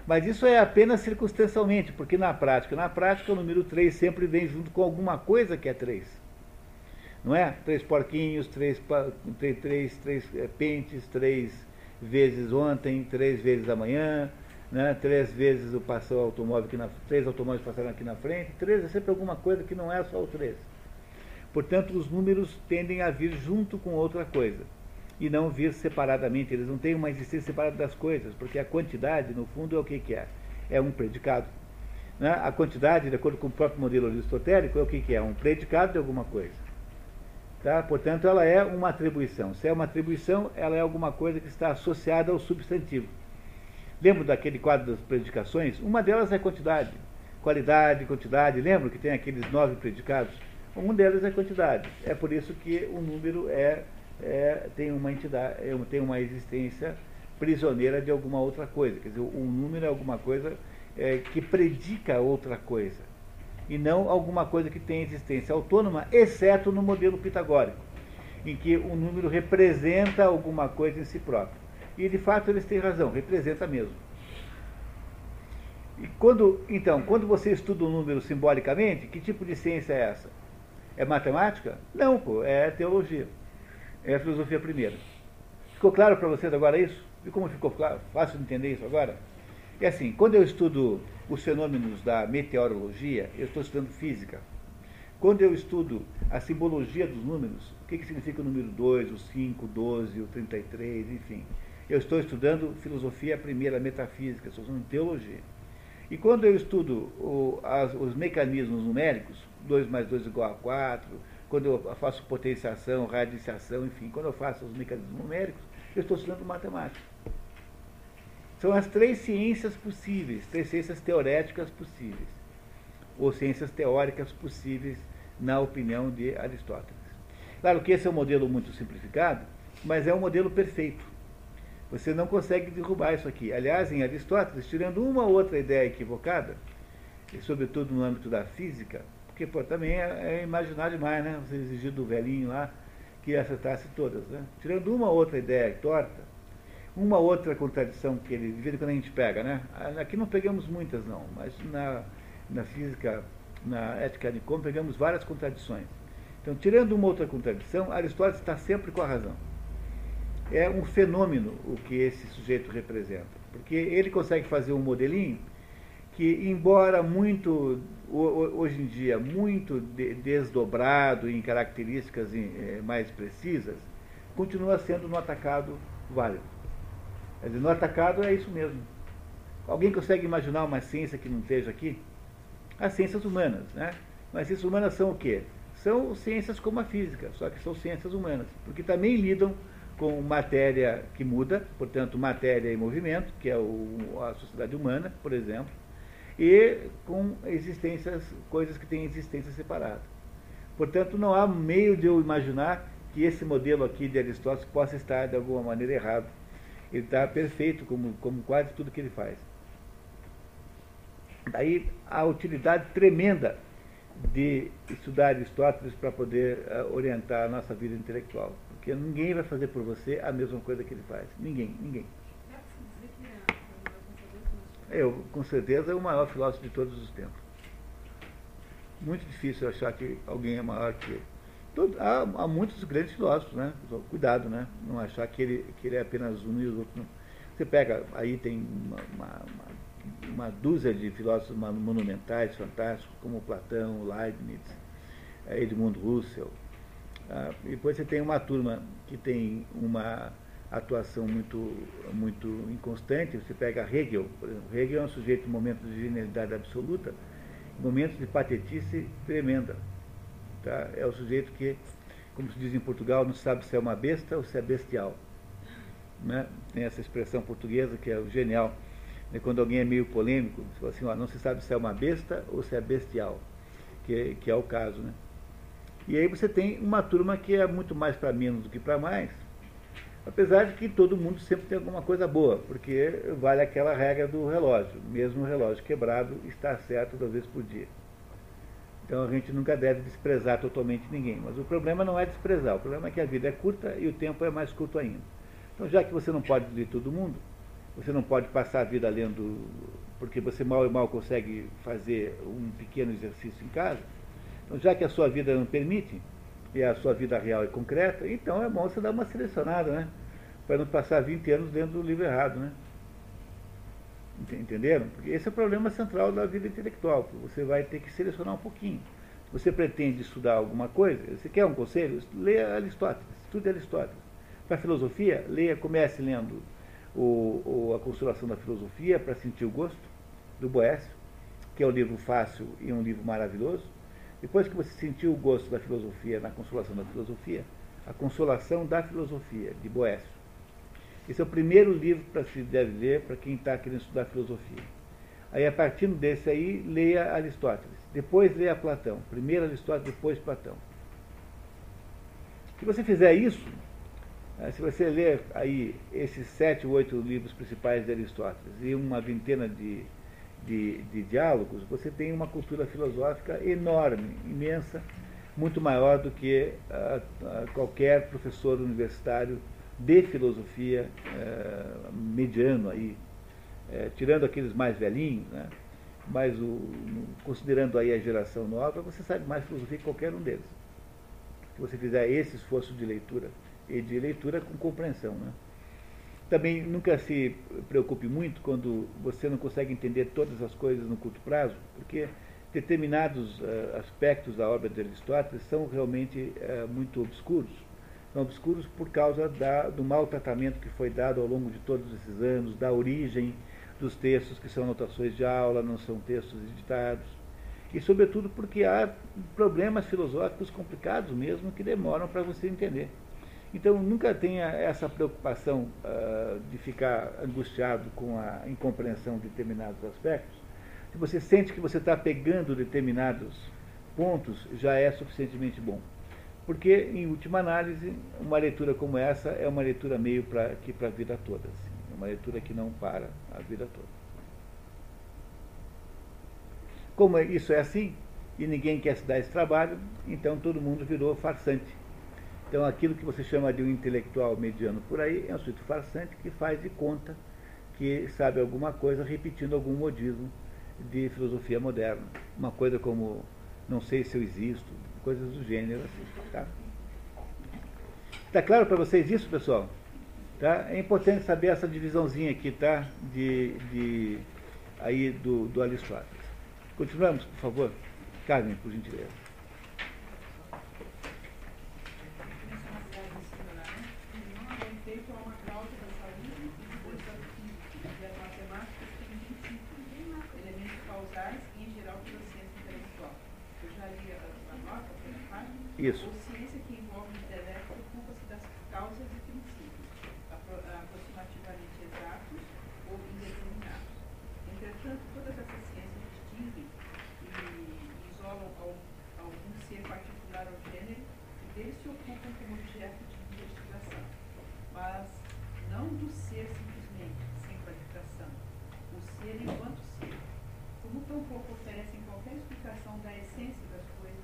Mas isso é apenas circunstancialmente, porque na prática, na prática o número 3 sempre vem junto com alguma coisa que é 3 não é? Três porquinhos, três, três, três, três é, pentes, três vezes ontem, três vezes amanhã, né? três vezes o passou automóvel aqui na três automóveis passaram aqui na frente, três é sempre alguma coisa que não é só o três. Portanto, os números tendem a vir junto com outra coisa e não vir separadamente. Eles não têm uma existência separada das coisas, porque a quantidade, no fundo, é o que, que é? É um predicado. Né? A quantidade, de acordo com o próprio modelo aristotélico, é o que, que é? Um predicado de alguma coisa. Tá? Portanto, ela é uma atribuição. Se é uma atribuição, ela é alguma coisa que está associada ao substantivo. Lembra daquele quadro das predicações? Uma delas é quantidade. Qualidade, quantidade. Lembra que tem aqueles nove predicados? Um deles é quantidade. É por isso que o número é, é tem uma entidade, é, tem uma existência prisioneira de alguma outra coisa. Quer dizer, um número é alguma coisa é, que predica outra coisa e não alguma coisa que tem existência autônoma, exceto no modelo pitagórico, em que o número representa alguma coisa em si próprio. E de fato eles têm razão, representa mesmo. E quando, então, quando você estuda um número simbolicamente, que tipo de ciência é essa? É matemática? Não, pô, é teologia. É filosofia primeira. Ficou claro para vocês agora isso? E como ficou claro? Fácil de entender isso agora? É assim, quando eu estudo os fenômenos da meteorologia, eu estou estudando física. Quando eu estudo a simbologia dos números, o que, que significa o número 2, o 5, o 12, o 33, enfim. Eu estou estudando filosofia primeira, metafísica, estou estudando teologia. E quando eu estudo o, as, os mecanismos numéricos, 2 mais 2 igual a 4, quando eu faço potenciação, radiciação, enfim, quando eu faço os mecanismos numéricos, eu estou estudando matemática. São as três ciências possíveis, três ciências teoréticas possíveis, ou ciências teóricas possíveis, na opinião de Aristóteles. Claro que esse é um modelo muito simplificado, mas é um modelo perfeito. Você não consegue derrubar isso aqui. Aliás, em Aristóteles, tirando uma ou outra ideia equivocada, e sobretudo no âmbito da física, porque pô, também é, é imaginar demais, né? Você exigir do velhinho lá que acertasse todas. Né? Tirando uma ou outra ideia torta, uma outra contradição que ele, de vez em quando a gente pega, né? Aqui não pegamos muitas não, mas na, na física, na ética de como pegamos várias contradições. Então, tirando uma outra contradição, Aristóteles está sempre com a razão é um fenômeno o que esse sujeito representa. Porque ele consegue fazer um modelinho que, embora muito, hoje em dia, muito desdobrado em características eh, mais precisas, continua sendo no atacado válido. Quer dizer, no atacado é isso mesmo. Alguém consegue imaginar uma ciência que não esteja aqui? As ciências humanas, né? Mas ciências humanas são o quê? São ciências como a física, só que são ciências humanas, porque também lidam com matéria que muda, portanto, matéria em movimento, que é o, a sociedade humana, por exemplo, e com existências, coisas que têm existência separada. Portanto, não há meio de eu imaginar que esse modelo aqui de Aristóteles possa estar de alguma maneira errado. Ele está perfeito, como, como quase tudo que ele faz. Daí a utilidade tremenda de estudar Aristóteles para poder uh, orientar a nossa vida intelectual. Porque ninguém vai fazer por você a mesma coisa que ele faz. Ninguém, ninguém. Eu, com certeza, é o maior filósofo de todos os tempos. Muito difícil achar que alguém é maior que ele. Todo, há, há, muitos grandes filósofos, né? Cuidado, né? Não achar que ele, que ele é apenas um e os outros não. Você pega, aí tem uma, uma, uma, dúzia de filósofos monumentais, fantásticos, como Platão, Leibniz, eh, Edmund Husserl, ah, e depois você tem uma turma que tem uma atuação muito, muito inconstante. Você pega Hegel, por exemplo. Hegel é um sujeito em momentos de genialidade absoluta, momentos de patetice tremenda. Tá? É o sujeito que, como se diz em Portugal, não sabe se é uma besta ou se é bestial. Né? Tem essa expressão portuguesa que é genial. É quando alguém é meio polêmico, você fala assim, ó, não se sabe se é uma besta ou se é bestial, que, que é o caso. Né? E aí você tem uma turma que é muito mais para menos do que para mais, apesar de que todo mundo sempre tem alguma coisa boa, porque vale aquela regra do relógio, mesmo o relógio quebrado está certo duas vezes por dia. Então a gente nunca deve desprezar totalmente ninguém, mas o problema não é desprezar, o problema é que a vida é curta e o tempo é mais curto ainda. Então já que você não pode ler todo mundo, você não pode passar a vida lendo, porque você mal e mal consegue fazer um pequeno exercício em casa, então, já que a sua vida não permite, e a sua vida real é concreta, então é bom você dar uma selecionada, né? Para não passar 20 anos dentro do livro errado, né? Entenderam? Porque esse é o problema central da vida intelectual. Você vai ter que selecionar um pouquinho. Você pretende estudar alguma coisa, você quer um conselho? Leia Aristóteles, estude Aristóteles. Para filosofia, leia, comece lendo o, o, A Consolação da Filosofia para sentir o gosto, do Boécio, que é um livro fácil e um livro maravilhoso. Depois que você sentiu o gosto da filosofia na Consolação da Filosofia, A Consolação da Filosofia, de Boécio. Esse é o primeiro livro para se deve ler para quem está querendo estudar filosofia. Aí, a partir desse aí, leia Aristóteles. Depois leia Platão. Primeiro Aristóteles, depois Platão. Se você fizer isso, eh, se você ler aí esses sete ou oito livros principais de Aristóteles e uma vintena de de, de diálogos, você tem uma cultura filosófica enorme, imensa, muito maior do que qualquer professor universitário de filosofia é, mediano aí, é, tirando aqueles mais velhinhos, né? mas o, considerando aí a geração nova, você sabe mais filosofia que qualquer um deles. Se você fizer esse esforço de leitura, e de leitura com compreensão. Né? Também nunca se preocupe muito quando você não consegue entender todas as coisas no curto prazo, porque determinados uh, aspectos da obra de Aristóteles são realmente uh, muito obscuros. Obscuros por causa da, do mau tratamento que foi dado ao longo de todos esses anos, da origem dos textos que são anotações de aula, não são textos editados. E, sobretudo, porque há problemas filosóficos complicados mesmo que demoram para você entender. Então, nunca tenha essa preocupação uh, de ficar angustiado com a incompreensão de determinados aspectos. Se você sente que você está pegando determinados pontos, já é suficientemente bom. Porque, em última análise, uma leitura como essa é uma leitura meio para que para a vida toda. Assim. É uma leitura que não para a vida toda. Como isso é assim, e ninguém quer se dar esse trabalho, então todo mundo virou farsante. Então aquilo que você chama de um intelectual mediano por aí é um sujeito farsante que faz de conta que sabe alguma coisa repetindo algum modismo de filosofia moderna. Uma coisa como não sei se eu existo, coisas do gênero assim, tá? Tá claro para vocês isso, pessoal? Tá? É importante saber essa divisãozinha aqui, tá? De, de aí do, do Aristóteles. Continuamos, por favor. Carmen, por gentileza. Isso. Ou ciência que envolve o intelecto ocupa-se das causas e princípios, aproximativamente exatos ou indeterminados. Entretanto, todas essas ciências distinguem e isolam algum ser particular ao gênero e deles se ocupam como objeto de investigação, mas não do ser simplesmente, sem qualificação, o ser enquanto ser, como tampouco oferecem qualquer explicação da essência das coisas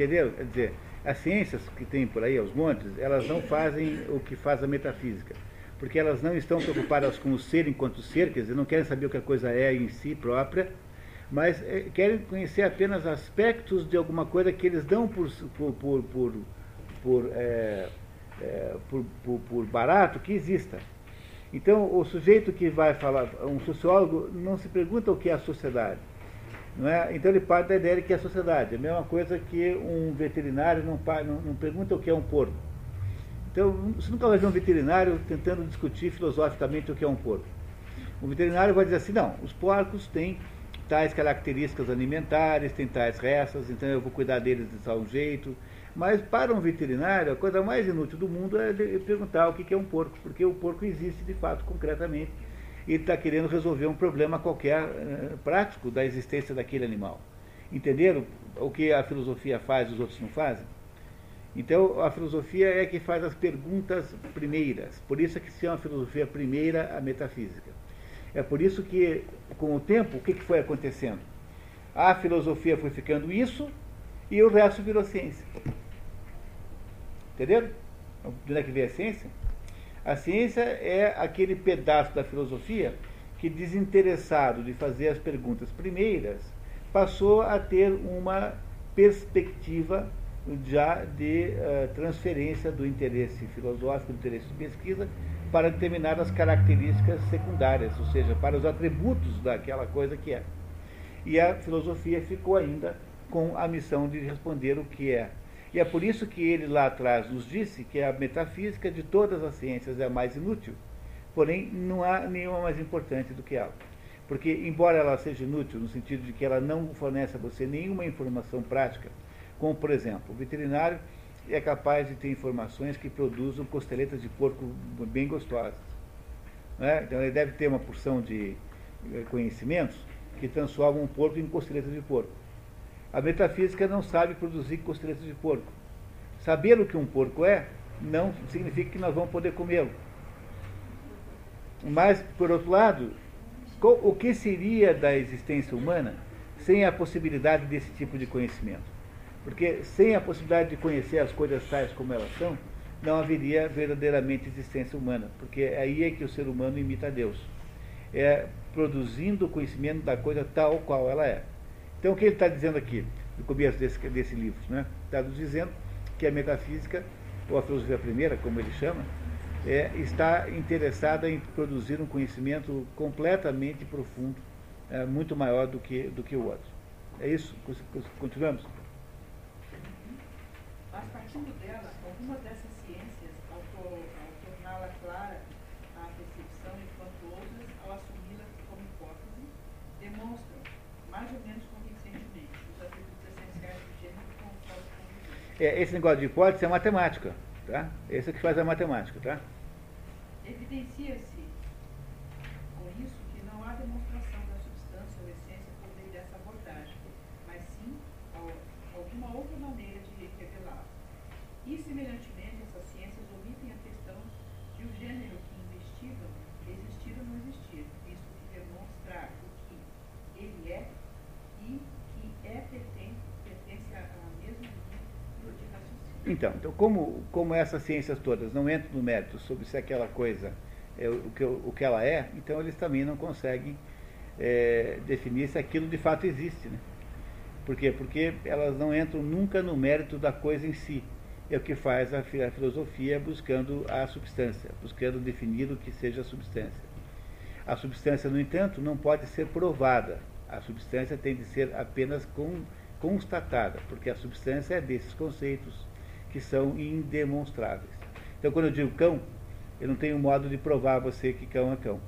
Entenderam? Quer dizer, as ciências que tem por aí, aos montes, elas não fazem o que faz a metafísica. Porque elas não estão preocupadas com o ser enquanto ser, quer dizer, não querem saber o que a coisa é em si própria, mas é, querem conhecer apenas aspectos de alguma coisa que eles dão por, por, por, por, é, é, por, por, por barato que exista. Então, o sujeito que vai falar, um sociólogo, não se pergunta o que é a sociedade é? Então ele parte da ideia de que é a sociedade. É a mesma coisa que um veterinário não, não, não pergunta o que é um porco. Então, você nunca vai ver um veterinário tentando discutir filosoficamente o que é um porco. O veterinário vai dizer assim, não, os porcos têm tais características alimentares, têm tais restas, então eu vou cuidar deles de tal jeito. Mas para um veterinário, a coisa mais inútil do mundo é perguntar o que é um porco, porque o porco existe de fato concretamente e está querendo resolver um problema qualquer uh, prático da existência daquele animal. Entenderam o que a filosofia faz e os outros não fazem? Então, a filosofia é que faz as perguntas primeiras. Por isso é que se chama filosofia primeira a metafísica. É por isso que, com o tempo, o que, que foi acontecendo? A filosofia foi ficando isso e o resto virou ciência. Entenderam? De onde é que vem a ciência? A ciência é aquele pedaço da filosofia que, desinteressado de fazer as perguntas primeiras, passou a ter uma perspectiva já de uh, transferência do interesse filosófico, do interesse de pesquisa, para determinadas características secundárias, ou seja, para os atributos daquela coisa que é. E a filosofia ficou ainda com a missão de responder o que é e é por isso que ele lá atrás nos disse que a metafísica de todas as ciências é a mais inútil. Porém, não há nenhuma mais importante do que ela. Porque, embora ela seja inútil, no sentido de que ela não fornece a você nenhuma informação prática, como, por exemplo, o veterinário é capaz de ter informações que produzam costeletas de porco bem gostosas. Né? Então, ele deve ter uma porção de eh, conhecimentos que transformam um porco em costeletas de porco. A metafísica não sabe produzir costeletas de porco. Saber o que um porco é não significa que nós vamos poder comê-lo. Mas, por outro lado, o que seria da existência humana sem a possibilidade desse tipo de conhecimento? Porque sem a possibilidade de conhecer as coisas tais como elas são, não haveria verdadeiramente existência humana, porque aí é que o ser humano imita Deus. É produzindo o conhecimento da coisa tal qual ela é. Então, o que ele está dizendo aqui, no começo desse, desse livro? Né? Está nos dizendo que a metafísica, ou a filosofia primeira, como ele chama, é, está interessada em produzir um conhecimento completamente profundo, é, muito maior do que, do que o outro. É isso? Continuamos? Mas partindo dela, algumas dessas ciências, ao, torná-la clara à percepção, enquanto outras, ao demonstram, mais ou menos É, esse negócio de hipótese é matemática, tá? Esse é que faz a matemática, tá? Evidencia-se com isso que não há demonstração da substância ou essência por meio dessa abordagem, mas sim al- alguma outra maneira de revelá-la. E, semelhantemente, essas ciências omitem a questão de o gênero que investigam existir ou não existir, visto que demonstrar o que ele é e que é pertence, pertence a, a mesmo nível de raciocínio. Então, então como, como essas ciências todas não entram no mérito sobre se aquela coisa é o que, o que ela é, então eles também não conseguem é, definir se aquilo de fato existe. Né? Por quê? Porque elas não entram nunca no mérito da coisa em si. É o que faz a, fi- a filosofia buscando a substância, buscando definir o que seja a substância. A substância, no entanto, não pode ser provada. A substância tem de ser apenas con- constatada, porque a substância é desses conceitos que são indemonstráveis. Então, quando eu digo cão, eu não tenho modo de provar a você que cão é cão.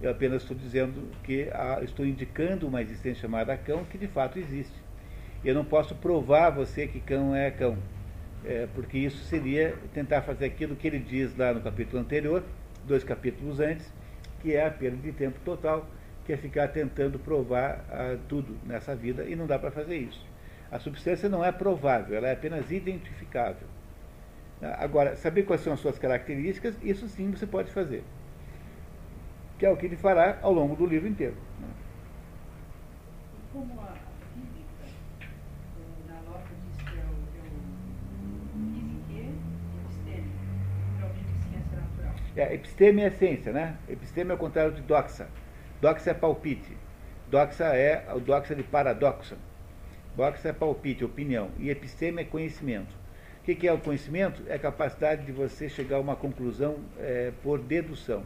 Eu apenas estou dizendo que há- estou indicando uma existência chamada cão que de fato existe. Eu não posso provar a você que cão é cão, é, porque isso seria tentar fazer aquilo que ele diz lá no capítulo anterior, dois capítulos antes, que é a perda de tempo total, que é ficar tentando provar ah, tudo nessa vida e não dá para fazer isso. A substância não é provável, ela é apenas identificável. Agora, saber quais são as suas características, isso sim você pode fazer. Que é o que ele fará ao longo do livro inteiro. como a física, eh, na nota diz que é o, é física episteme, realmente ciência natural. É, episteme é ciência, né? Episteme é o contrário de doxa. Doxa é palpite. Doxa é o doxa de paradoxo. Doxa é palpite, opinião. E episteme é conhecimento. O que que é o conhecimento? É a capacidade de você chegar a uma conclusão é, por dedução.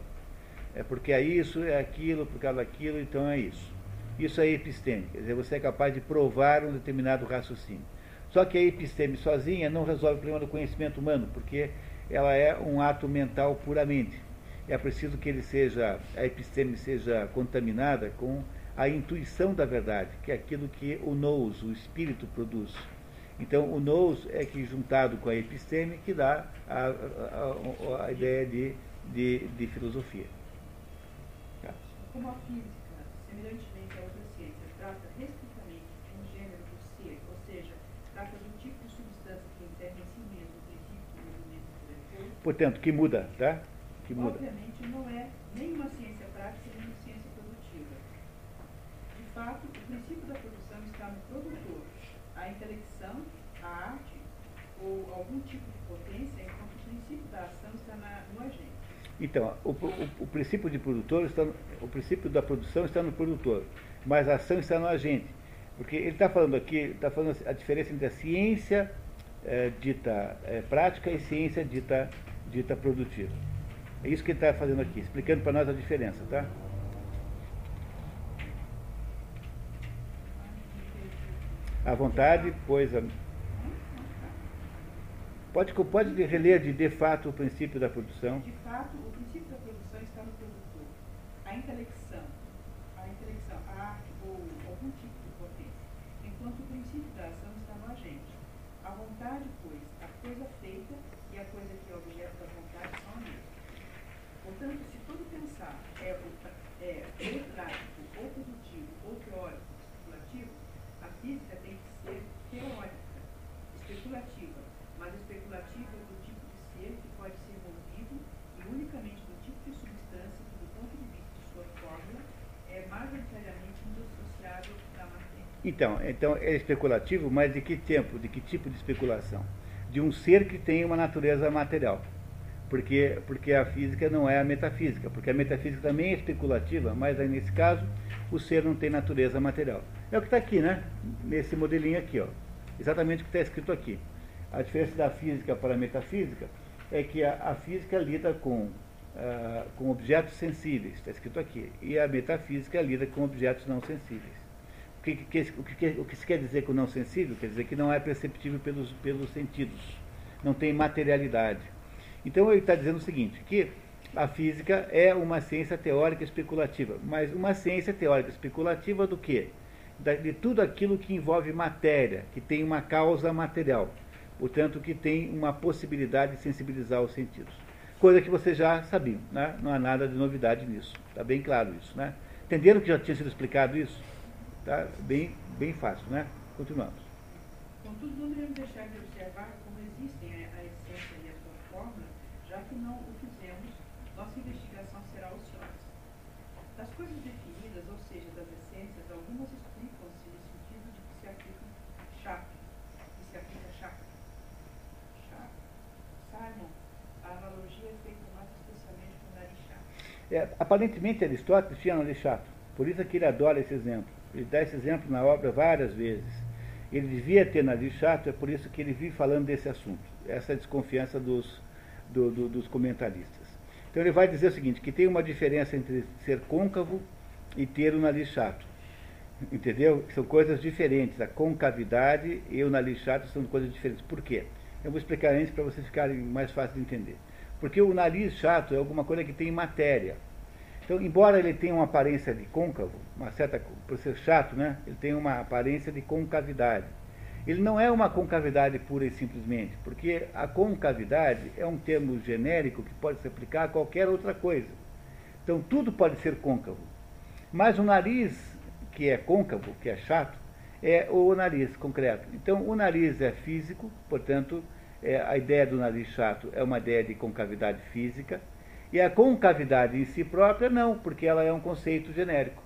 É porque é isso, é aquilo, por causa daquilo, então é isso. Isso é episteme. Quer dizer, você é capaz de provar um determinado raciocínio. Só que a episteme sozinha não resolve o problema do conhecimento humano, porque ela é um ato mental puramente. É preciso que ele seja, a episteme seja contaminada com a intuição da verdade, que é aquilo que o nous, o espírito, produz. Então, o nous é que, juntado com a episteme, que dá a, a- a- ideia de, de, de filosofia. Tá. Como a física, semelhantemente a outras ciências, trata restritamente de um gênero do ser, ou seja, trata do tipo de substância que encerra em si mesmo o princípio do movimento intelectual, Portanto, que muda, tá? Que muda. obviamente não é nem uma ciência prática nem uma ciência produtiva. De fato, o princípio da produção está no produtor. A intelecção, a arte ou algum tipo de potência, enquanto o princípio da ação está na- no agente. Então, o, o- o princípio de produtor está no- o princípio da produção está no produtor, mas a ação está no agente. Porque ele está falando aqui, está falando a diferença entre a ciência eh, dita eh, prática e ciência dita, dita produtiva. É isso que ele está fazendo aqui, explicando para nós a diferença, tá? À vontade, pois. a- Pode, pode reler de, de fato o princípio da produção. De fato, o princípio da produção está no produtor. A intelecção, a intelecção, a arte ou algum tipo de potência, enquanto o princípio da ação está no agente. A vontade, pois, a coisa feita e a coisa que é objeto da vontade são a mesma. Portanto, se todo pensar é, o pra- é ou prático, ou produtivo, ou teórico, especulativo, a física tem que ser teórica, especulativa, mas especulativa do tipo de ser que pode ser movido e unicamente do tipo de substância que, do ponto de vista de sua fórmula, é majoritariamente indissociável da matéria. Então, então é especulativo, mas de que tempo, de que tipo de especulação? De um ser que tem uma natureza material. Porque, porque a física não é a metafísica, porque a metafísica também é especulativa, mas aí nesse caso o ser não tem natureza material. É o que está aqui, né? Nesse modelinho aqui, ó. Exatamente o que está escrito aqui. A diferença da física para a metafísica é que a, a física lida com, ah, com objetos sensíveis, está escrito aqui, e a metafísica lida com objetos não sensíveis. O que, que- que, que se quer dizer com não sensível? Quer dizer que não é perceptível pelos, pelos sentidos, não tem materialidade. Então ele está dizendo o seguinte, que A física é uma ciência teórica especulativa, mas uma ciência teórica especulativa do quê? De tudo aquilo que envolve matéria, que tem uma causa material, portanto, que tem uma possibilidade de sensibilizar os sentidos. Coisa que vocês já sabiam, né? não há nada de novidade nisso, está bem claro isso. Né? Entenderam que já tinha sido explicado isso? Tá bem, bem fácil, né? Continuamos. Contudo, não devemos deixar de observar como existem a, a essência e a sua forma, já que não o fizemos, nossa investigação será ociosa. Das coisas definidas, ou seja, das essências, algumas explicam-se no sentido de que se aplica chato, que se aplica chato. Chato. Simon, a analogia é feita mais especialmente com chato. É, aparentemente, Aristóteles tinha chato, por isso é que ele adora esse exemplo. Ele dá esse exemplo na obra várias vezes. Ele devia ter nariz chato, é por isso que ele vive falando desse assunto, essa desconfiança dos, do, do, dos comentaristas. Então ele vai dizer o seguinte, que tem uma diferença entre ser côncavo e ter o nariz chato. Entendeu? São coisas diferentes. A concavidade e o nariz chato são coisas diferentes. Por quê? Eu vou explicar antes para vocês ficarem mais fácil de entender. Porque o nariz chato é alguma coisa que tem matéria. Então, embora ele tenha uma aparência de côncavo, uma certa, por ser chato, né? Ele tem uma aparência de concavidade. Ele não é uma concavidade pura e simplesmente, porque a concavidade é um termo genérico que pode se aplicar a qualquer outra coisa. Então, tudo pode ser côncavo. Mas o nariz, que é côncavo, que é chato, é o nariz concreto. Então, o nariz é físico, portanto, é, a ideia do nariz chato é uma ideia de concavidade física. E a concavidade em si própria, não, porque ela é um conceito genérico.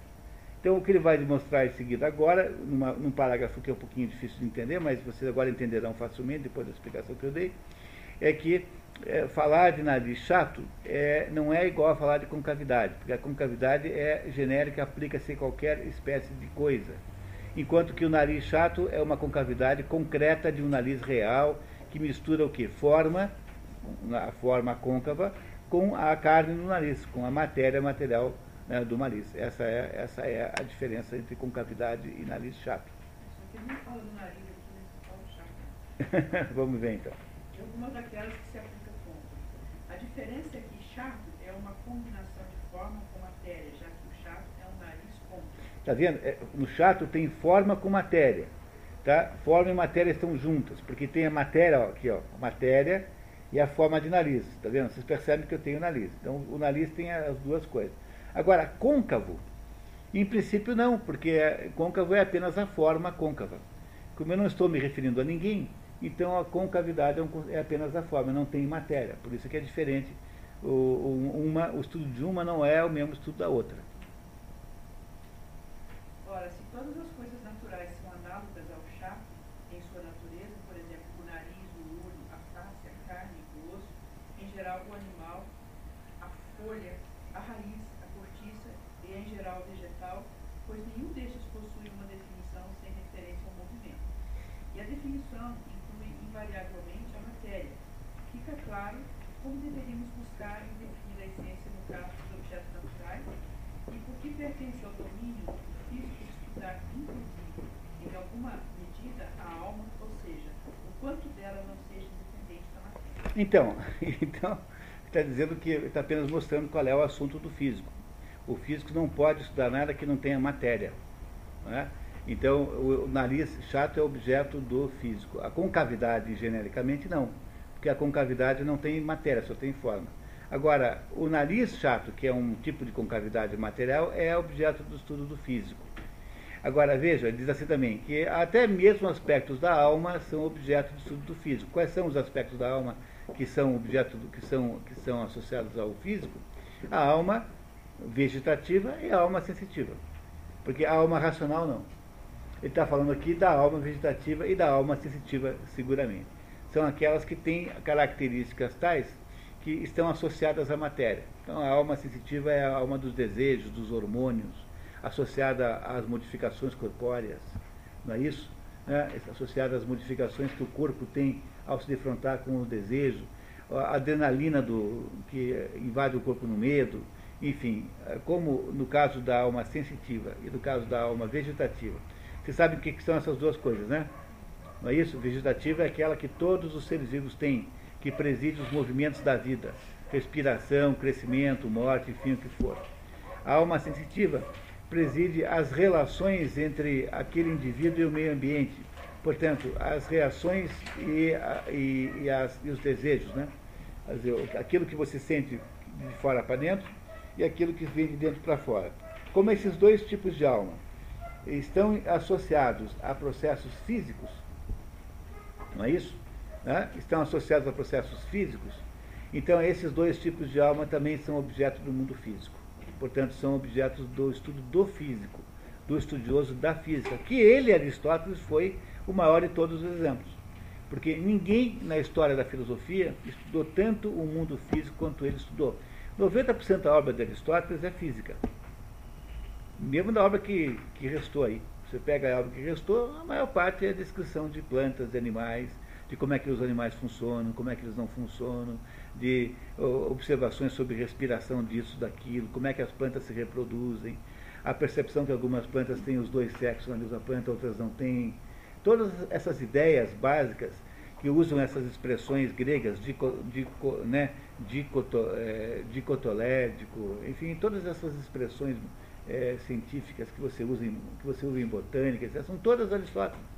Então, o que ele vai demonstrar em seguida agora, numa, num parágrafo que é um pouquinho difícil de entender, mas vocês agora entenderão facilmente, depois da explicação que eu dei, é que é, falar de nariz chato é, não é igual a falar de concavidade, porque a concavidade é genérica, aplica-se a qualquer espécie de coisa. Enquanto que o nariz chato é uma concavidade concreta de um nariz real, que mistura o que? Forma, a forma côncava, com a carne no nariz, com a matéria material né, do nariz. Essa é, essa é a diferença entre concavidade e nariz chato. Que não fala do nariz aqui, né? Fala chato. Vamos ver então. Algumas daquelas que se aplica com. A diferença é que chato é uma combinação de forma com matéria, já que o chato é um nariz côncavo. Está vendo? É, no chato tem forma com matéria. Tá? Forma e matéria estão juntas, porque tem a matéria, ó, aqui, ó, matéria e a forma de nariz. Está vendo? Vocês percebem que eu tenho nariz. Então, o nariz tem as duas coisas. Agora, côncavo, em princípio não, porque côncavo é apenas a forma côncava. Como eu não estou me referindo a ninguém, então a concavidade é, é apenas a forma, não tem matéria. Por isso que é diferente. O, uma, o estudo de uma não é o mesmo estudo da outra. Ora, se todas as coisas naturais são análogas ao chato em sua natureza, por exemplo, o nariz, o olho, a face, a carne, o osso, em geral o animal, a folha, a raiz, a cortiça e em geral o vegetal, pois nenhum destes possui uma definição sem referência ao movimento. E a definição inclui invariavelmente a matéria. Fica claro como deveríamos buscar e definir a essência no caso dos objetos naturais e por que pertence ao domínio do físico estudar, inclusive, em alguma medida, a alma, ou seja, o quanto dela não seja independente da matéria. Então, então está dizendo que está apenas mostrando qual é o assunto do físico. O físico não pode estudar nada que não tenha matéria. Não é? Então, o nariz chato é objeto do físico. A concavidade, genericamente, não. Porque a concavidade não tem matéria, só tem forma. Agora, o nariz chato, que é um tipo de concavidade material, é objeto do estudo do físico. Agora, veja, ele diz assim também, que até mesmo aspectos da alma são objeto de estudo do físico. Quais são os aspectos da alma que são objeto do, que são que são associados ao físico? A alma vegetativa e a alma sensitiva. Porque a alma racional não. Ele está falando aqui da alma vegetativa e da alma sensitiva, seguramente. São aquelas que têm características tais que estão associadas à matéria. Então, a alma sensitiva é a alma dos desejos, dos hormônios, associada às modificações corpóreas, não é isso? É, associada às modificações que o corpo tem ao se defrontar com o desejo, a adrenalina do, que invade o corpo no medo, enfim, como no caso da alma sensitiva e no caso da alma vegetativa. Você sabe o que são essas duas coisas, né? Não é isso? Vegetativa é aquela que todos os seres vivos têm, que preside os movimentos da vida. respiração, crescimento, morte, enfim, o que for. A alma sensitiva preside as relações entre aquele indivíduo e o meio ambiente. Portanto, as reações e, e, e, as, e os desejos, né? aquilo que você sente de fora para dentro e aquilo que vem de dentro para fora. Como esses dois tipos de alma estão associados a processos físicos, não é isso? Né? Estão associados a processos físicos, então esses dois tipos de alma também são objetos do mundo físico. Portanto, são objetos do estudo do físico, do estudioso da física, que ele, Aristóteles, foi o maior de todos os exemplos. Porque ninguém na história da filosofia estudou tanto o mundo físico quanto ele estudou. 90% da obra de Aristóteles é física. Mesmo da obra que, que restou aí. Você pega a obra que restou, a maior parte é a descrição de plantas, de animais, de como é que os animais funcionam, como é que eles não funcionam, de observações sobre respiração disso, daquilo, como é que as plantas se reproduzem, a percepção que algumas plantas têm os dois sexos na mesma planta, outras não têm. Todas essas ideias básicas que usam essas expressões gregas, dico, dico, né, dicoto, é, dicotolédico, enfim, todas essas expressões é, científicas que você, usa em, que você usa em botânica, são todas Aristóteles.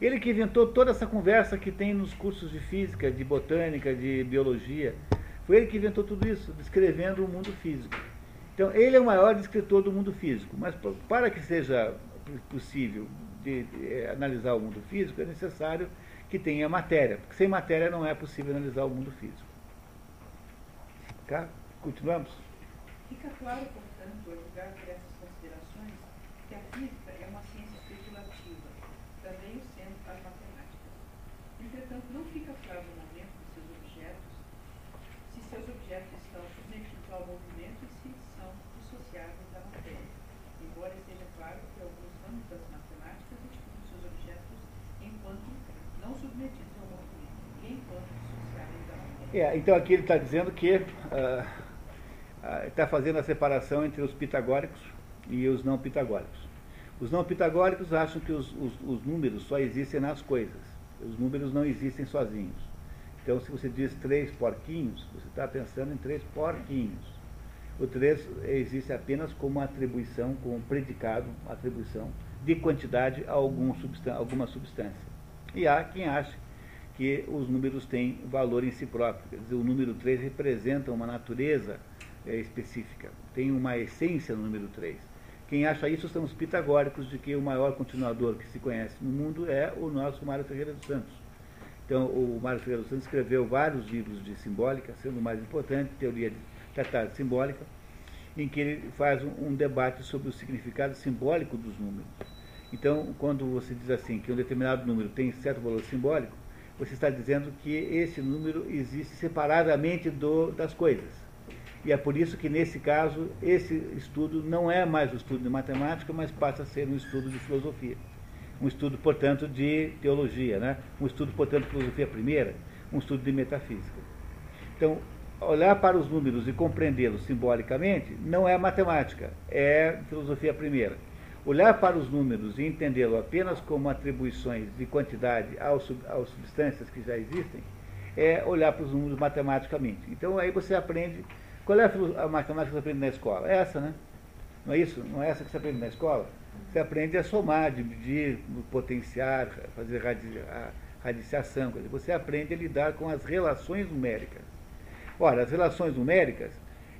Ele que inventou toda essa conversa que tem nos cursos de física, de botânica, de biologia. Foi ele que inventou tudo isso, descrevendo o mundo físico. Então, ele é o maior descritor do mundo físico, mas para que seja possível de, de, é, analisar o mundo físico, é necessário que tenha matéria, porque sem matéria não é possível analisar o mundo físico. Tá? Continuamos? Fica claro, portanto, ao julgar por essas considerações, que a física é uma ciência especulativa, também o sendo as matemáticas. Entretanto, não fica claro no momento de seus objetos se seus objetos estão submetidos ao movimento e se são dissociáveis da matéria, embora esteja claro que alguns ramos das matemáticas estudam seus objetos enquanto não submetidos ao movimento e enquanto dissociáveis da matéria. É, então aqui ele está dizendo que uh, está fazendo a separação entre os pitagóricos e os não pitagóricos. Os não pitagóricos acham que os, os, os números só existem nas coisas. Os números não existem sozinhos. Então, se você diz três porquinhos, você está pensando em três porquinhos. O três existe apenas como atribuição, como predicado, atribuição de quantidade a algum alguma substância. E há quem ache que os números têm valor em si próprio. Quer dizer, o número 3 representa uma natureza é, específica, tem uma essência no número 3. Quem acha isso são os pitagóricos de que o maior continuador que se conhece no mundo é o nosso Mário Ferreira dos Santos. Então, o Mário Ferreira dos Santos escreveu vários livros de simbólica, sendo o mais importante, Teoria de Tratada Simbólica, em que ele faz um, um debate sobre o significado simbólico dos números. Então, quando você diz assim que um determinado número tem certo valor simbólico, você está dizendo que esse número existe separadamente do, das coisas. E é por isso que, nesse caso, esse estudo não é mais um estudo de matemática, mas passa a ser um estudo de filosofia. Um estudo, portanto, de teologia, né? um estudo, portanto, de filosofia primeira, um estudo de metafísica. Então, olhar para os números e compreendê-los simbolicamente não é matemática, é filosofia primeira. Olhar para os números e entendê-lo apenas como atribuições de quantidade às substâncias que já existem é olhar para os números matematicamente. Então aí você aprende qual é a matemática que você aprende na escola? É essa, né? Não é isso? Não é essa que você aprende na escola? Você aprende a somar, dividir, potenciar, fazer radiciação. Você aprende a lidar com as relações numéricas. Ora, as relações numéricas,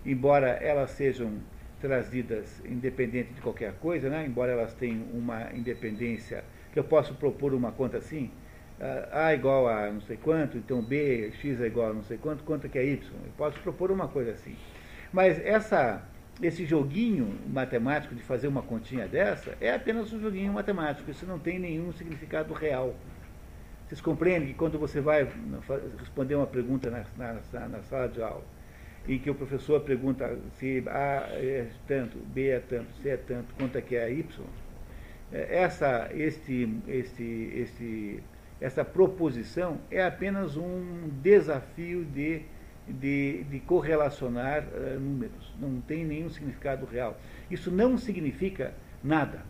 embora elas sejam trazidas independente de qualquer coisa, né? embora elas tenham uma independência, que eu posso propor uma conta assim, a igual a não sei quanto, então B, X é igual a não sei quanto, quanto que é Y. Eu posso propor uma coisa assim. Mas essa, esse joguinho matemático de fazer uma continha dessa é apenas um joguinho matemático, isso não tem nenhum significado real. Vocês compreendem que quando você vai responder uma pergunta na, na, na sala de aula, em que o professor pergunta se A é tanto, B é tanto, C é tanto, quanto é que é Y, é, essa, este, este, este essa proposição é apenas um desafio de, de, de correlacionar uh, números, não tem nenhum significado real. Isso não significa nada.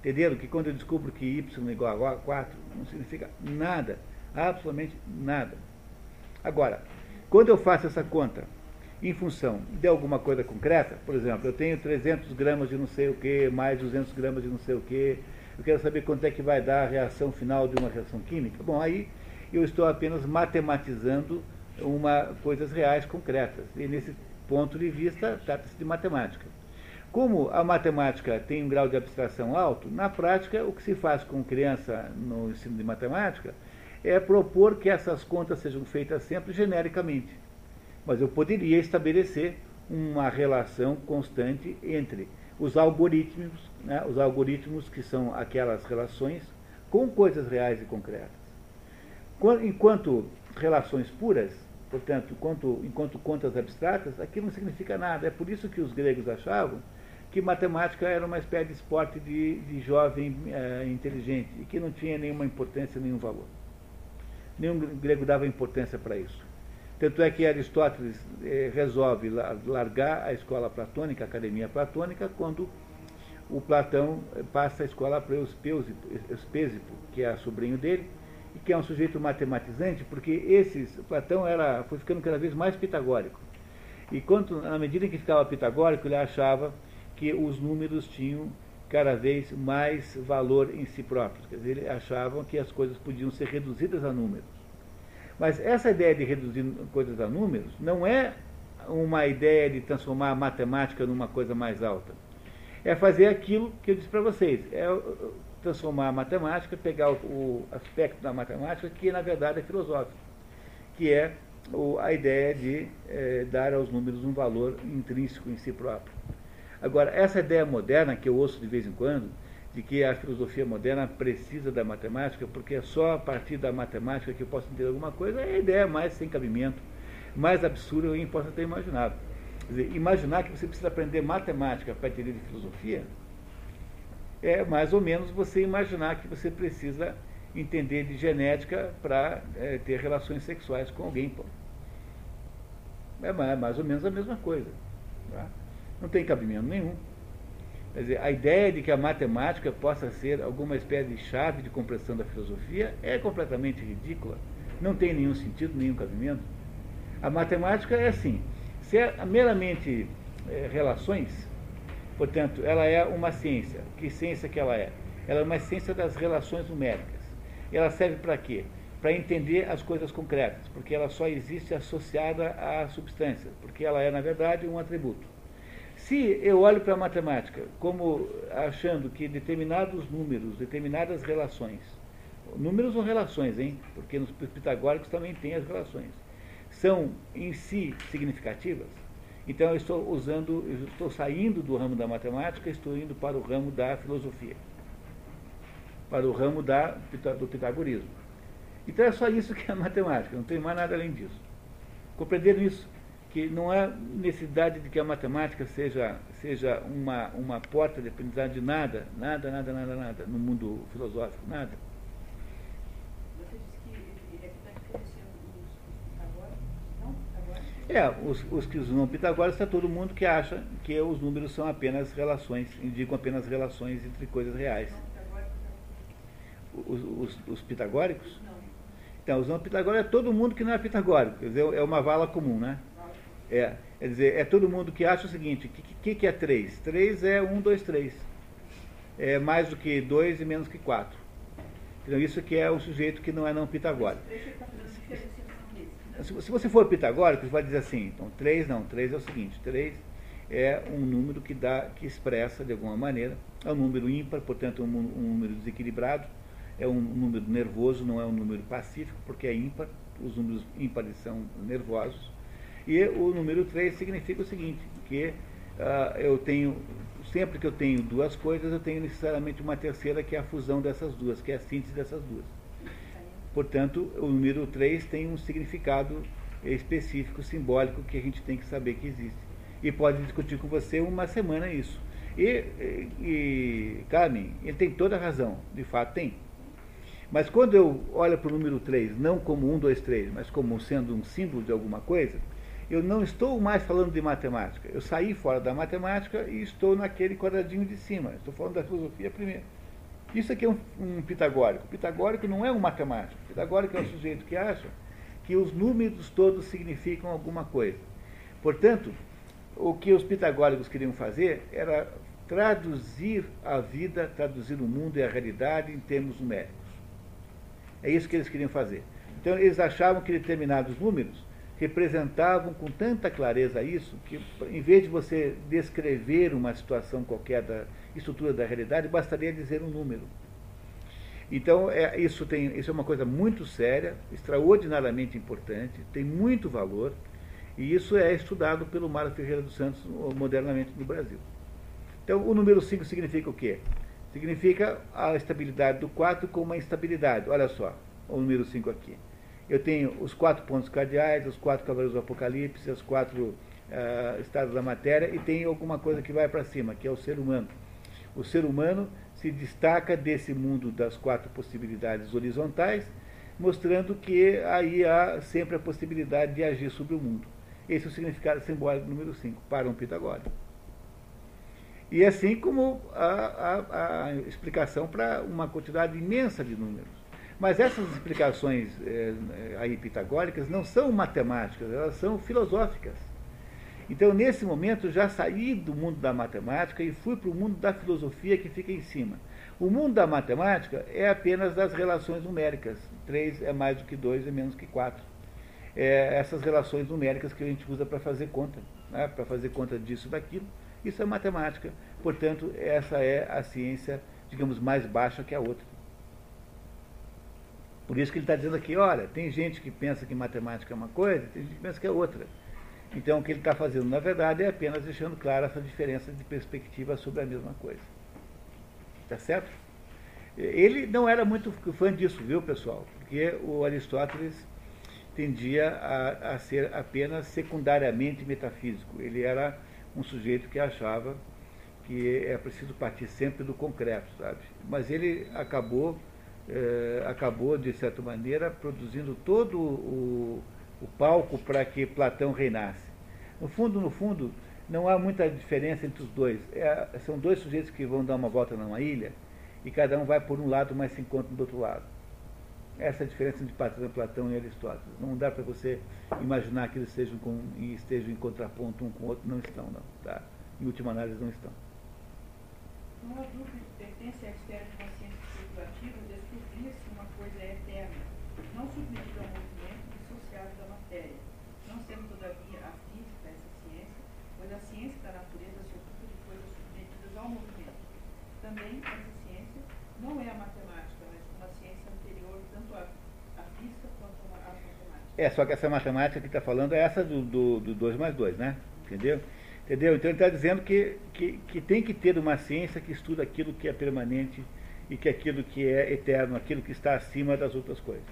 Entenderam que quando eu descubro que y é igual a 4, não significa nada, absolutamente nada. Agora, Quando eu faço essa conta em função de alguma coisa concreta, por exemplo, eu tenho 300 gramas de não sei o que, mais 200 gramas de não sei o que, eu quero saber quanto é que vai dar a reação final de uma reação química. Bom, aí eu estou apenas matematizando uma, coisas reais, concretas. E nesse ponto de vista, trata-se de matemática. Como a matemática tem um grau de abstração alto, na prática, o que se faz com criança no ensino de matemática é propor que essas contas sejam feitas sempre genericamente. Mas eu poderia estabelecer uma relação constante entre os algoritmos, né, os algoritmos que são aquelas relações com coisas reais e concretas. Enquanto relações puras, portanto, enquanto, enquanto contas abstratas, aquilo não significa nada. É por isso que os gregos achavam que matemática era uma espécie de esporte de, de jovem é, inteligente e que não tinha nenhuma importância, nenhum valor. Nenhum grego dava importância para isso. Tanto é que Aristóteles eh, resolve largar a escola platônica, a academia platônica, quando o Platão passa a escola para Euspésipo, que é sobrinho dele, e que é um sujeito matematizante, porque esses, Platão era, foi ficando cada vez mais pitagórico. E quanto, na medida em que ficava pitagórico, ele achava que os números tinham cada vez mais valor em si próprios. Quer dizer, ele achavam que as coisas podiam ser reduzidas a números. Mas essa ideia de reduzir coisas a números não é uma ideia de transformar a matemática numa coisa mais alta. É fazer aquilo que eu disse para vocês, é transformar a matemática, pegar o, aspecto da matemática que na verdade é filosófico, que é a ideia de é, dar aos números um valor intrínseco em si próprio. Agora, essa ideia moderna que eu ouço de vez em quando, de que a filosofia moderna precisa da matemática, porque é só a partir da matemática que eu posso entender alguma coisa, é a ideia mais sem cabimento, mais absurda que alguém possa ter imaginado. Quer dizer, imaginar que você precisa aprender matemática para entender de filosofia é mais ou menos você imaginar que você precisa entender de genética para é, ter relações sexuais com alguém. Pô. É mais, mais ou menos a mesma coisa. Tá? Não tem cabimento nenhum. Quer dizer, a ideia de que a matemática possa ser alguma espécie de chave de compreensão da filosofia é completamente ridícula. Não tem nenhum sentido, nenhum cabimento. A matemática é assim, se é meramente é, relações, portanto, ela é uma ciência. Que ciência que ela é? Ela é uma ciência das relações numéricas. Ela serve para quê? Para entender as coisas concretas, porque ela só existe associada à substância, porque ela é, na verdade, um atributo. Se eu olho para a matemática como achando que determinados números, determinadas relações, números ou relações, hein? Porque nos pitagóricos também tem as relações, são em si significativas, então eu estou usando, eu estou saindo do ramo da matemática, estou indo para o ramo da filosofia, para o ramo da, do pitagorismo. Então é só isso que é matemática, não tem mais nada além disso. Compreenderam isso? Que não há necessidade de que a matemática seja, seja uma, uma porta de aprendizagem de nada, nada, nada, nada, nada, no mundo filosófico, nada. Você disse que ele está diferenciando os pitagóricos, não pitagóricos? É, os, os que não pitagóricos é todo mundo que acha que os números são apenas relações, indicam apenas relações entre coisas reais. Os, os, os pitagóricos? Não. Então, os não pitagóricos é todo mundo que não é pitagórico, quer dizer, é uma vala comum, né? É, quer dizer, é todo mundo que acha o seguinte, o que, que, é 3? 3 é 1, 2, 3. É mais do que 2 e menos que 4. Então isso que é o sujeito que não é não pitagórico. Se, se você for pitagórico, você vai dizer assim, então 3 não, 3 é o seguinte, 3 é um número que dá, que expressa de alguma maneira, é um número ímpar, portanto um, um número desequilibrado, é um número nervoso, não é um número pacífico, porque é ímpar, os números ímpares são nervosos. E o número 3 significa o seguinte, que uh, eu tenho, sempre que eu tenho duas coisas, eu tenho necessariamente uma terceira que é a fusão dessas duas, que é a síntese dessas duas. Portanto, o número 3 tem um significado específico, simbólico, que a gente tem que saber que existe. E pode discutir com você uma semana isso. E, e Carmen, ele tem toda a razão, de fato tem. Mas quando eu olho para o número 3, não como 1, 2, 3, mas como sendo um símbolo de alguma coisa, eu não estou mais falando de matemática. Eu saí fora da matemática e estou naquele quadradinho de cima. Estou falando da filosofia primeiro. Isso aqui é um, um pitagórico. O pitagórico não é um matemático. O pitagórico é um sujeito que acha que os números todos significam alguma coisa. Portanto, o que os pitagóricos queriam fazer era traduzir a vida, traduzir o mundo e a realidade em termos numéricos. É isso que eles queriam fazer. Então, eles achavam que determinados números representavam com tanta clareza isso, que em vez de você descrever uma situação qualquer da estrutura da realidade, bastaria dizer um número. Então, é, isso, tem, isso é uma coisa muito séria, extraordinariamente importante, tem muito valor, e isso é estudado pelo Mário Ferreira dos Santos modernamente no Brasil. Então, o número 5 significa o quê? Significa a estabilidade do 4 com uma instabilidade. Olha só, o número 5 aqui. Eu tenho os quatro pontos cardeais, os quatro cavaleiros do Apocalipse, os quatro uh, estados da matéria, e tem alguma coisa que vai para cima, que é o ser humano. O ser humano se destaca desse mundo das quatro possibilidades horizontais, mostrando que aí há sempre a possibilidade de agir sobre o mundo. Esse é o significado simbólico número 5, para um pitagórico. E assim como a, a, a explicação para uma quantidade imensa de números. Mas essas explicações é, aí pitagóricas não são matemáticas, elas são filosóficas. Então, nesse momento, já saí do mundo da matemática e fui para o mundo da filosofia que fica em cima. O mundo da matemática é apenas das relações numéricas. 3 é mais do que 2 é menos que 4. É essas relações numéricas que a gente usa para fazer conta, né? para fazer conta disso daquilo. Isso é matemática. Portanto, essa é a ciência, digamos, mais baixa que a outra. Por isso que ele está dizendo aqui, olha, tem gente que pensa que matemática é uma coisa, tem gente que pensa que é outra. Então, o que ele está fazendo, na verdade, é apenas deixando clara essa diferença de perspectiva sobre a mesma coisa. Tá certo? Ele não era muito fã disso, viu, pessoal? Porque o Aristóteles tendia a, a ser apenas secundariamente metafísico. Ele era um sujeito que achava que é preciso partir sempre do concreto, sabe? Mas ele acabou, eh, acabou de certa maneira, produzindo todo o, o palco para que Platão reinasse. No fundo, no fundo, não há muita diferença entre os dois. É, são dois sujeitos que vão dar uma volta numa ilha e cada um vai por um lado, mas se encontra do outro lado. Essa é a diferença entre Platão, Platão e Aristóteles. Não dá para você imaginar que eles sejam com, estejam em contraponto um com o outro. Não estão, não. Tá? Em última análise, não estão. Há dúvida pertence à esfera de consciência especulativa descobrir se uma coisa é eterna, não submetida ao movimento dissociado da matéria, não sendo todavia a física essa ciência, pois a ciência da natureza se ocupa de coisas submetidas ao movimento. Também essa ciência não é a matemática, mas uma ciência anterior tanto à, à física quanto à matemática. É, só que essa matemática que está falando é essa do 2 do, do mais 2, né? Entendeu? Entendeu? Então ele está dizendo que, que, que tem que ter uma ciência que estuda aquilo que é permanente e que aquilo que é eterno, aquilo que está acima das outras coisas.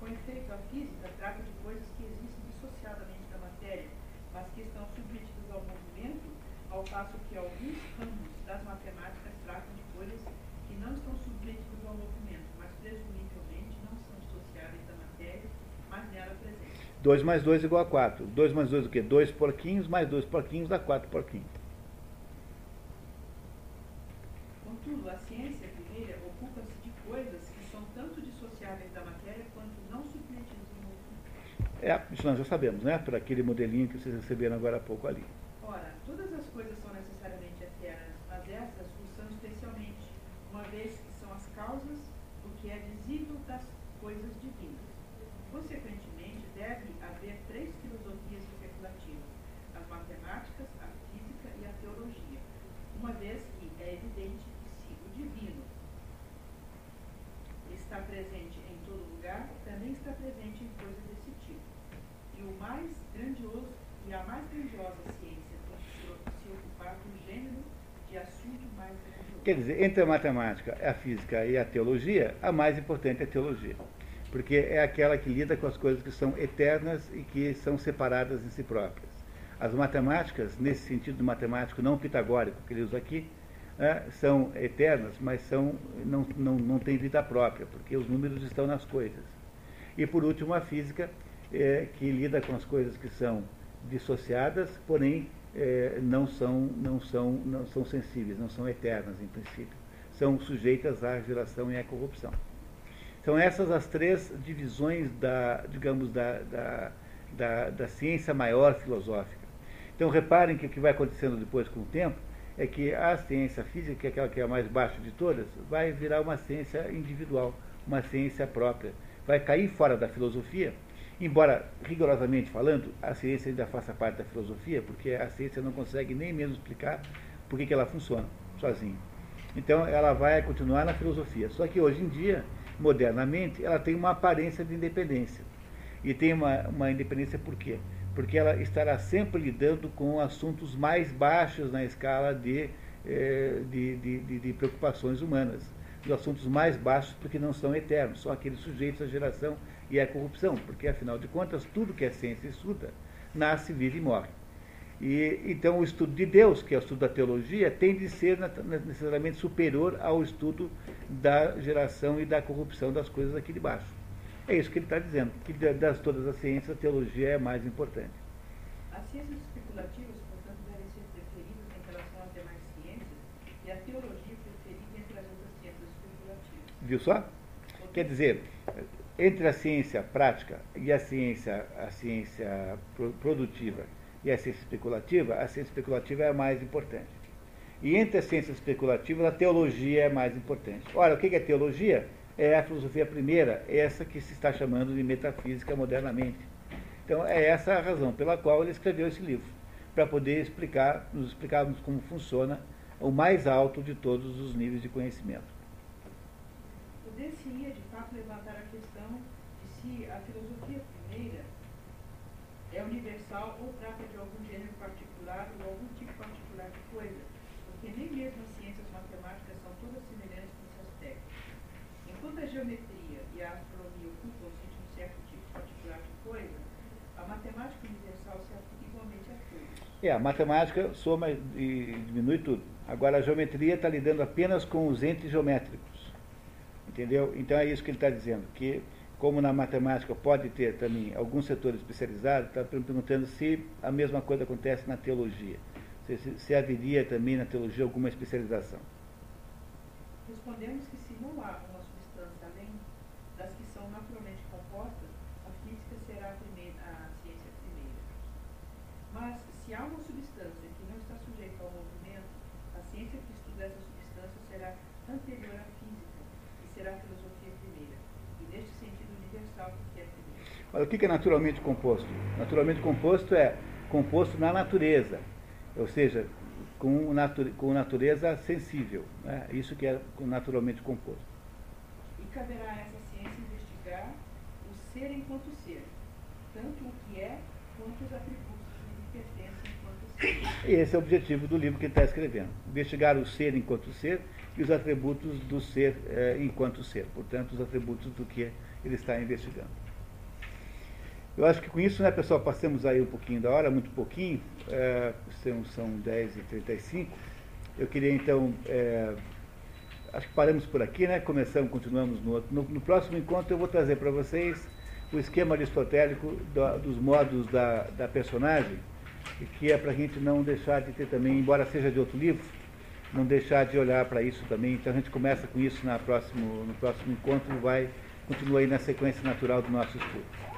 Com efeito, a física trata de coisas que existem dissociadamente da matéria, mas que estão submetidas ao movimento, ao passo que alguns ramos das matemáticas tratam de coisas que não estão submetidas ao movimento, mas presumivelmente não são dissociáveis da matéria, mas nela presentes. 2 mais 2 igual a 4. 2 mais 2 o quê? 2 porquinhos mais 2 porquinhos dá 4 porquinhos. Contudo, a ciência primeira ocupa-se de coisas que são tanto dissociáveis da matéria quanto não submetidas ao movimento. É, isso nós já sabemos, né? Por aquele modelinho que vocês receberam agora há pouco ali. Ora, todas as coisas são necessariamente eternas, mas essas o são especialmente, uma vez que são as causas do que é visível das coisas divinas. Consequentemente, deve haver três filosofias especulativas: as matemáticas, a física e a teologia, uma vez que é evidente que se o divino está presente em todo lugar, também está presente em coisas desse tipo. E o mais grandioso e a mais grandiosa ciência tem que se ocupar do gênero de assunto mais grandioso. Quer dizer, entre a matemática, a física e a teologia, a mais importante é a teologia. Porque é aquela que lida com as coisas que são eternas e que são separadas em si próprias. As matemáticas, nesse sentido matemático não pitagórico que ele usa aqui, né, são eternas, mas são, não, não, não têm vida própria, porque os números estão nas coisas. E por último, a física, é, que lida com as coisas que são dissociadas, porém é, não, são, não, são, não são sensíveis, não são eternas em princípio. São sujeitas à geração e à corrupção. São essas as três divisões da, digamos, da, da, da, da ciência maior filosófica. Então reparem que o que vai acontecendo depois com o tempo é que a ciência física, que é aquela que é a mais baixa de todas, vai virar uma ciência individual, uma ciência própria. Vai cair fora da filosofia, embora, rigorosamente falando, a ciência ainda faça parte da filosofia, porque a ciência não consegue nem mesmo explicar por que ela funciona sozinha. Então, ela vai continuar na filosofia. Só que hoje em dia, modernamente, ela tem uma aparência de independência. E tem uma, uma independência por quê? porque ela estará sempre lidando com assuntos mais baixos na escala de, eh, de, de, de, preocupações humanas. Os assuntos mais baixos porque não são eternos, são aqueles sujeitos à geração e à corrupção, porque afinal de contas tudo que a ciência estuda nasce, vive e morre. E, então o estudo de Deus, que é o estudo da teologia, tem de ser necessariamente superior ao estudo da geração e da corrupção das coisas aqui de baixo. É isso que ele está dizendo, que das todas as ciências, a teologia é a mais importante. As ciências especulativas, portanto, devem ser preferidas em relação às demais ciências e a teologia preferida entre as outras ciências especulativas. Viu só? Quer dizer, entre a ciência prática e a ciência, a ciência produtiva e a ciência especulativa, a ciência especulativa é a mais importante. E entre as ciências especulativas, a teologia é a mais importante. Ora, o que é teologia? é a filosofia primeira, essa que se está chamando de metafísica modernamente. Então, é essa a razão pela qual ele escreveu esse livro, para poder explicar, nos explicarmos como funciona o mais alto de todos os níveis de conhecimento. Poder-se-ia, de fato, levantar a questão de se a filosofia primeira é universal ou trata de algum gênero particular ou algum tipo particular de coisa, porque nem mesmo as ciências matemáticas são todas semelhantes Enquanto a geometria e a astronomia ocupam-se de um certo tipo particular de coisa, a matemática universal se aplica igualmente a todos. É, a matemática soma e diminui tudo. Agora, a geometria está lidando apenas com os entes geométricos. Entendeu? Então, é isso que ele está dizendo, que como na matemática pode ter também algum setor especializado, está perguntando se a mesma coisa acontece na teologia. Se, se, se haveria também na teologia alguma especialização. Respondemos que se não há uma Mas, se há uma substância que não está sujeita ao movimento, a ciência que estuda essa substância será anterior à física e será a filosofia primeira. E, neste sentido, universal, porque é Olha, o que é naturalmente composto? Naturalmente composto é composto na natureza, ou seja, com, natu com natureza sensível. Né? Isso que é naturalmente composto. E caberá a essa ciência investigar o ser enquanto ser, tanto o que é quanto os atributos e esse é o objetivo do livro que ele está escrevendo. Investigar o ser enquanto ser e os atributos do ser eh, enquanto ser. Portanto, os atributos do que ele está investigando. Eu acho que com isso, né, pessoal, passamos aí um pouquinho da hora, muito pouquinho, é, são, são 10h35. Eu queria então, é, acho que paramos por aqui, né? Começamos, continuamos no outro. No, no próximo encontro eu vou trazer para vocês o esquema aristotélico do, dos modos da, da personagem que é para a gente não deixar de ter também, embora seja de outro livro, não deixar de olhar para isso também. Então a gente começa com isso na próximo, no próximo encontro vai continuar aí na sequência natural do nosso estudo.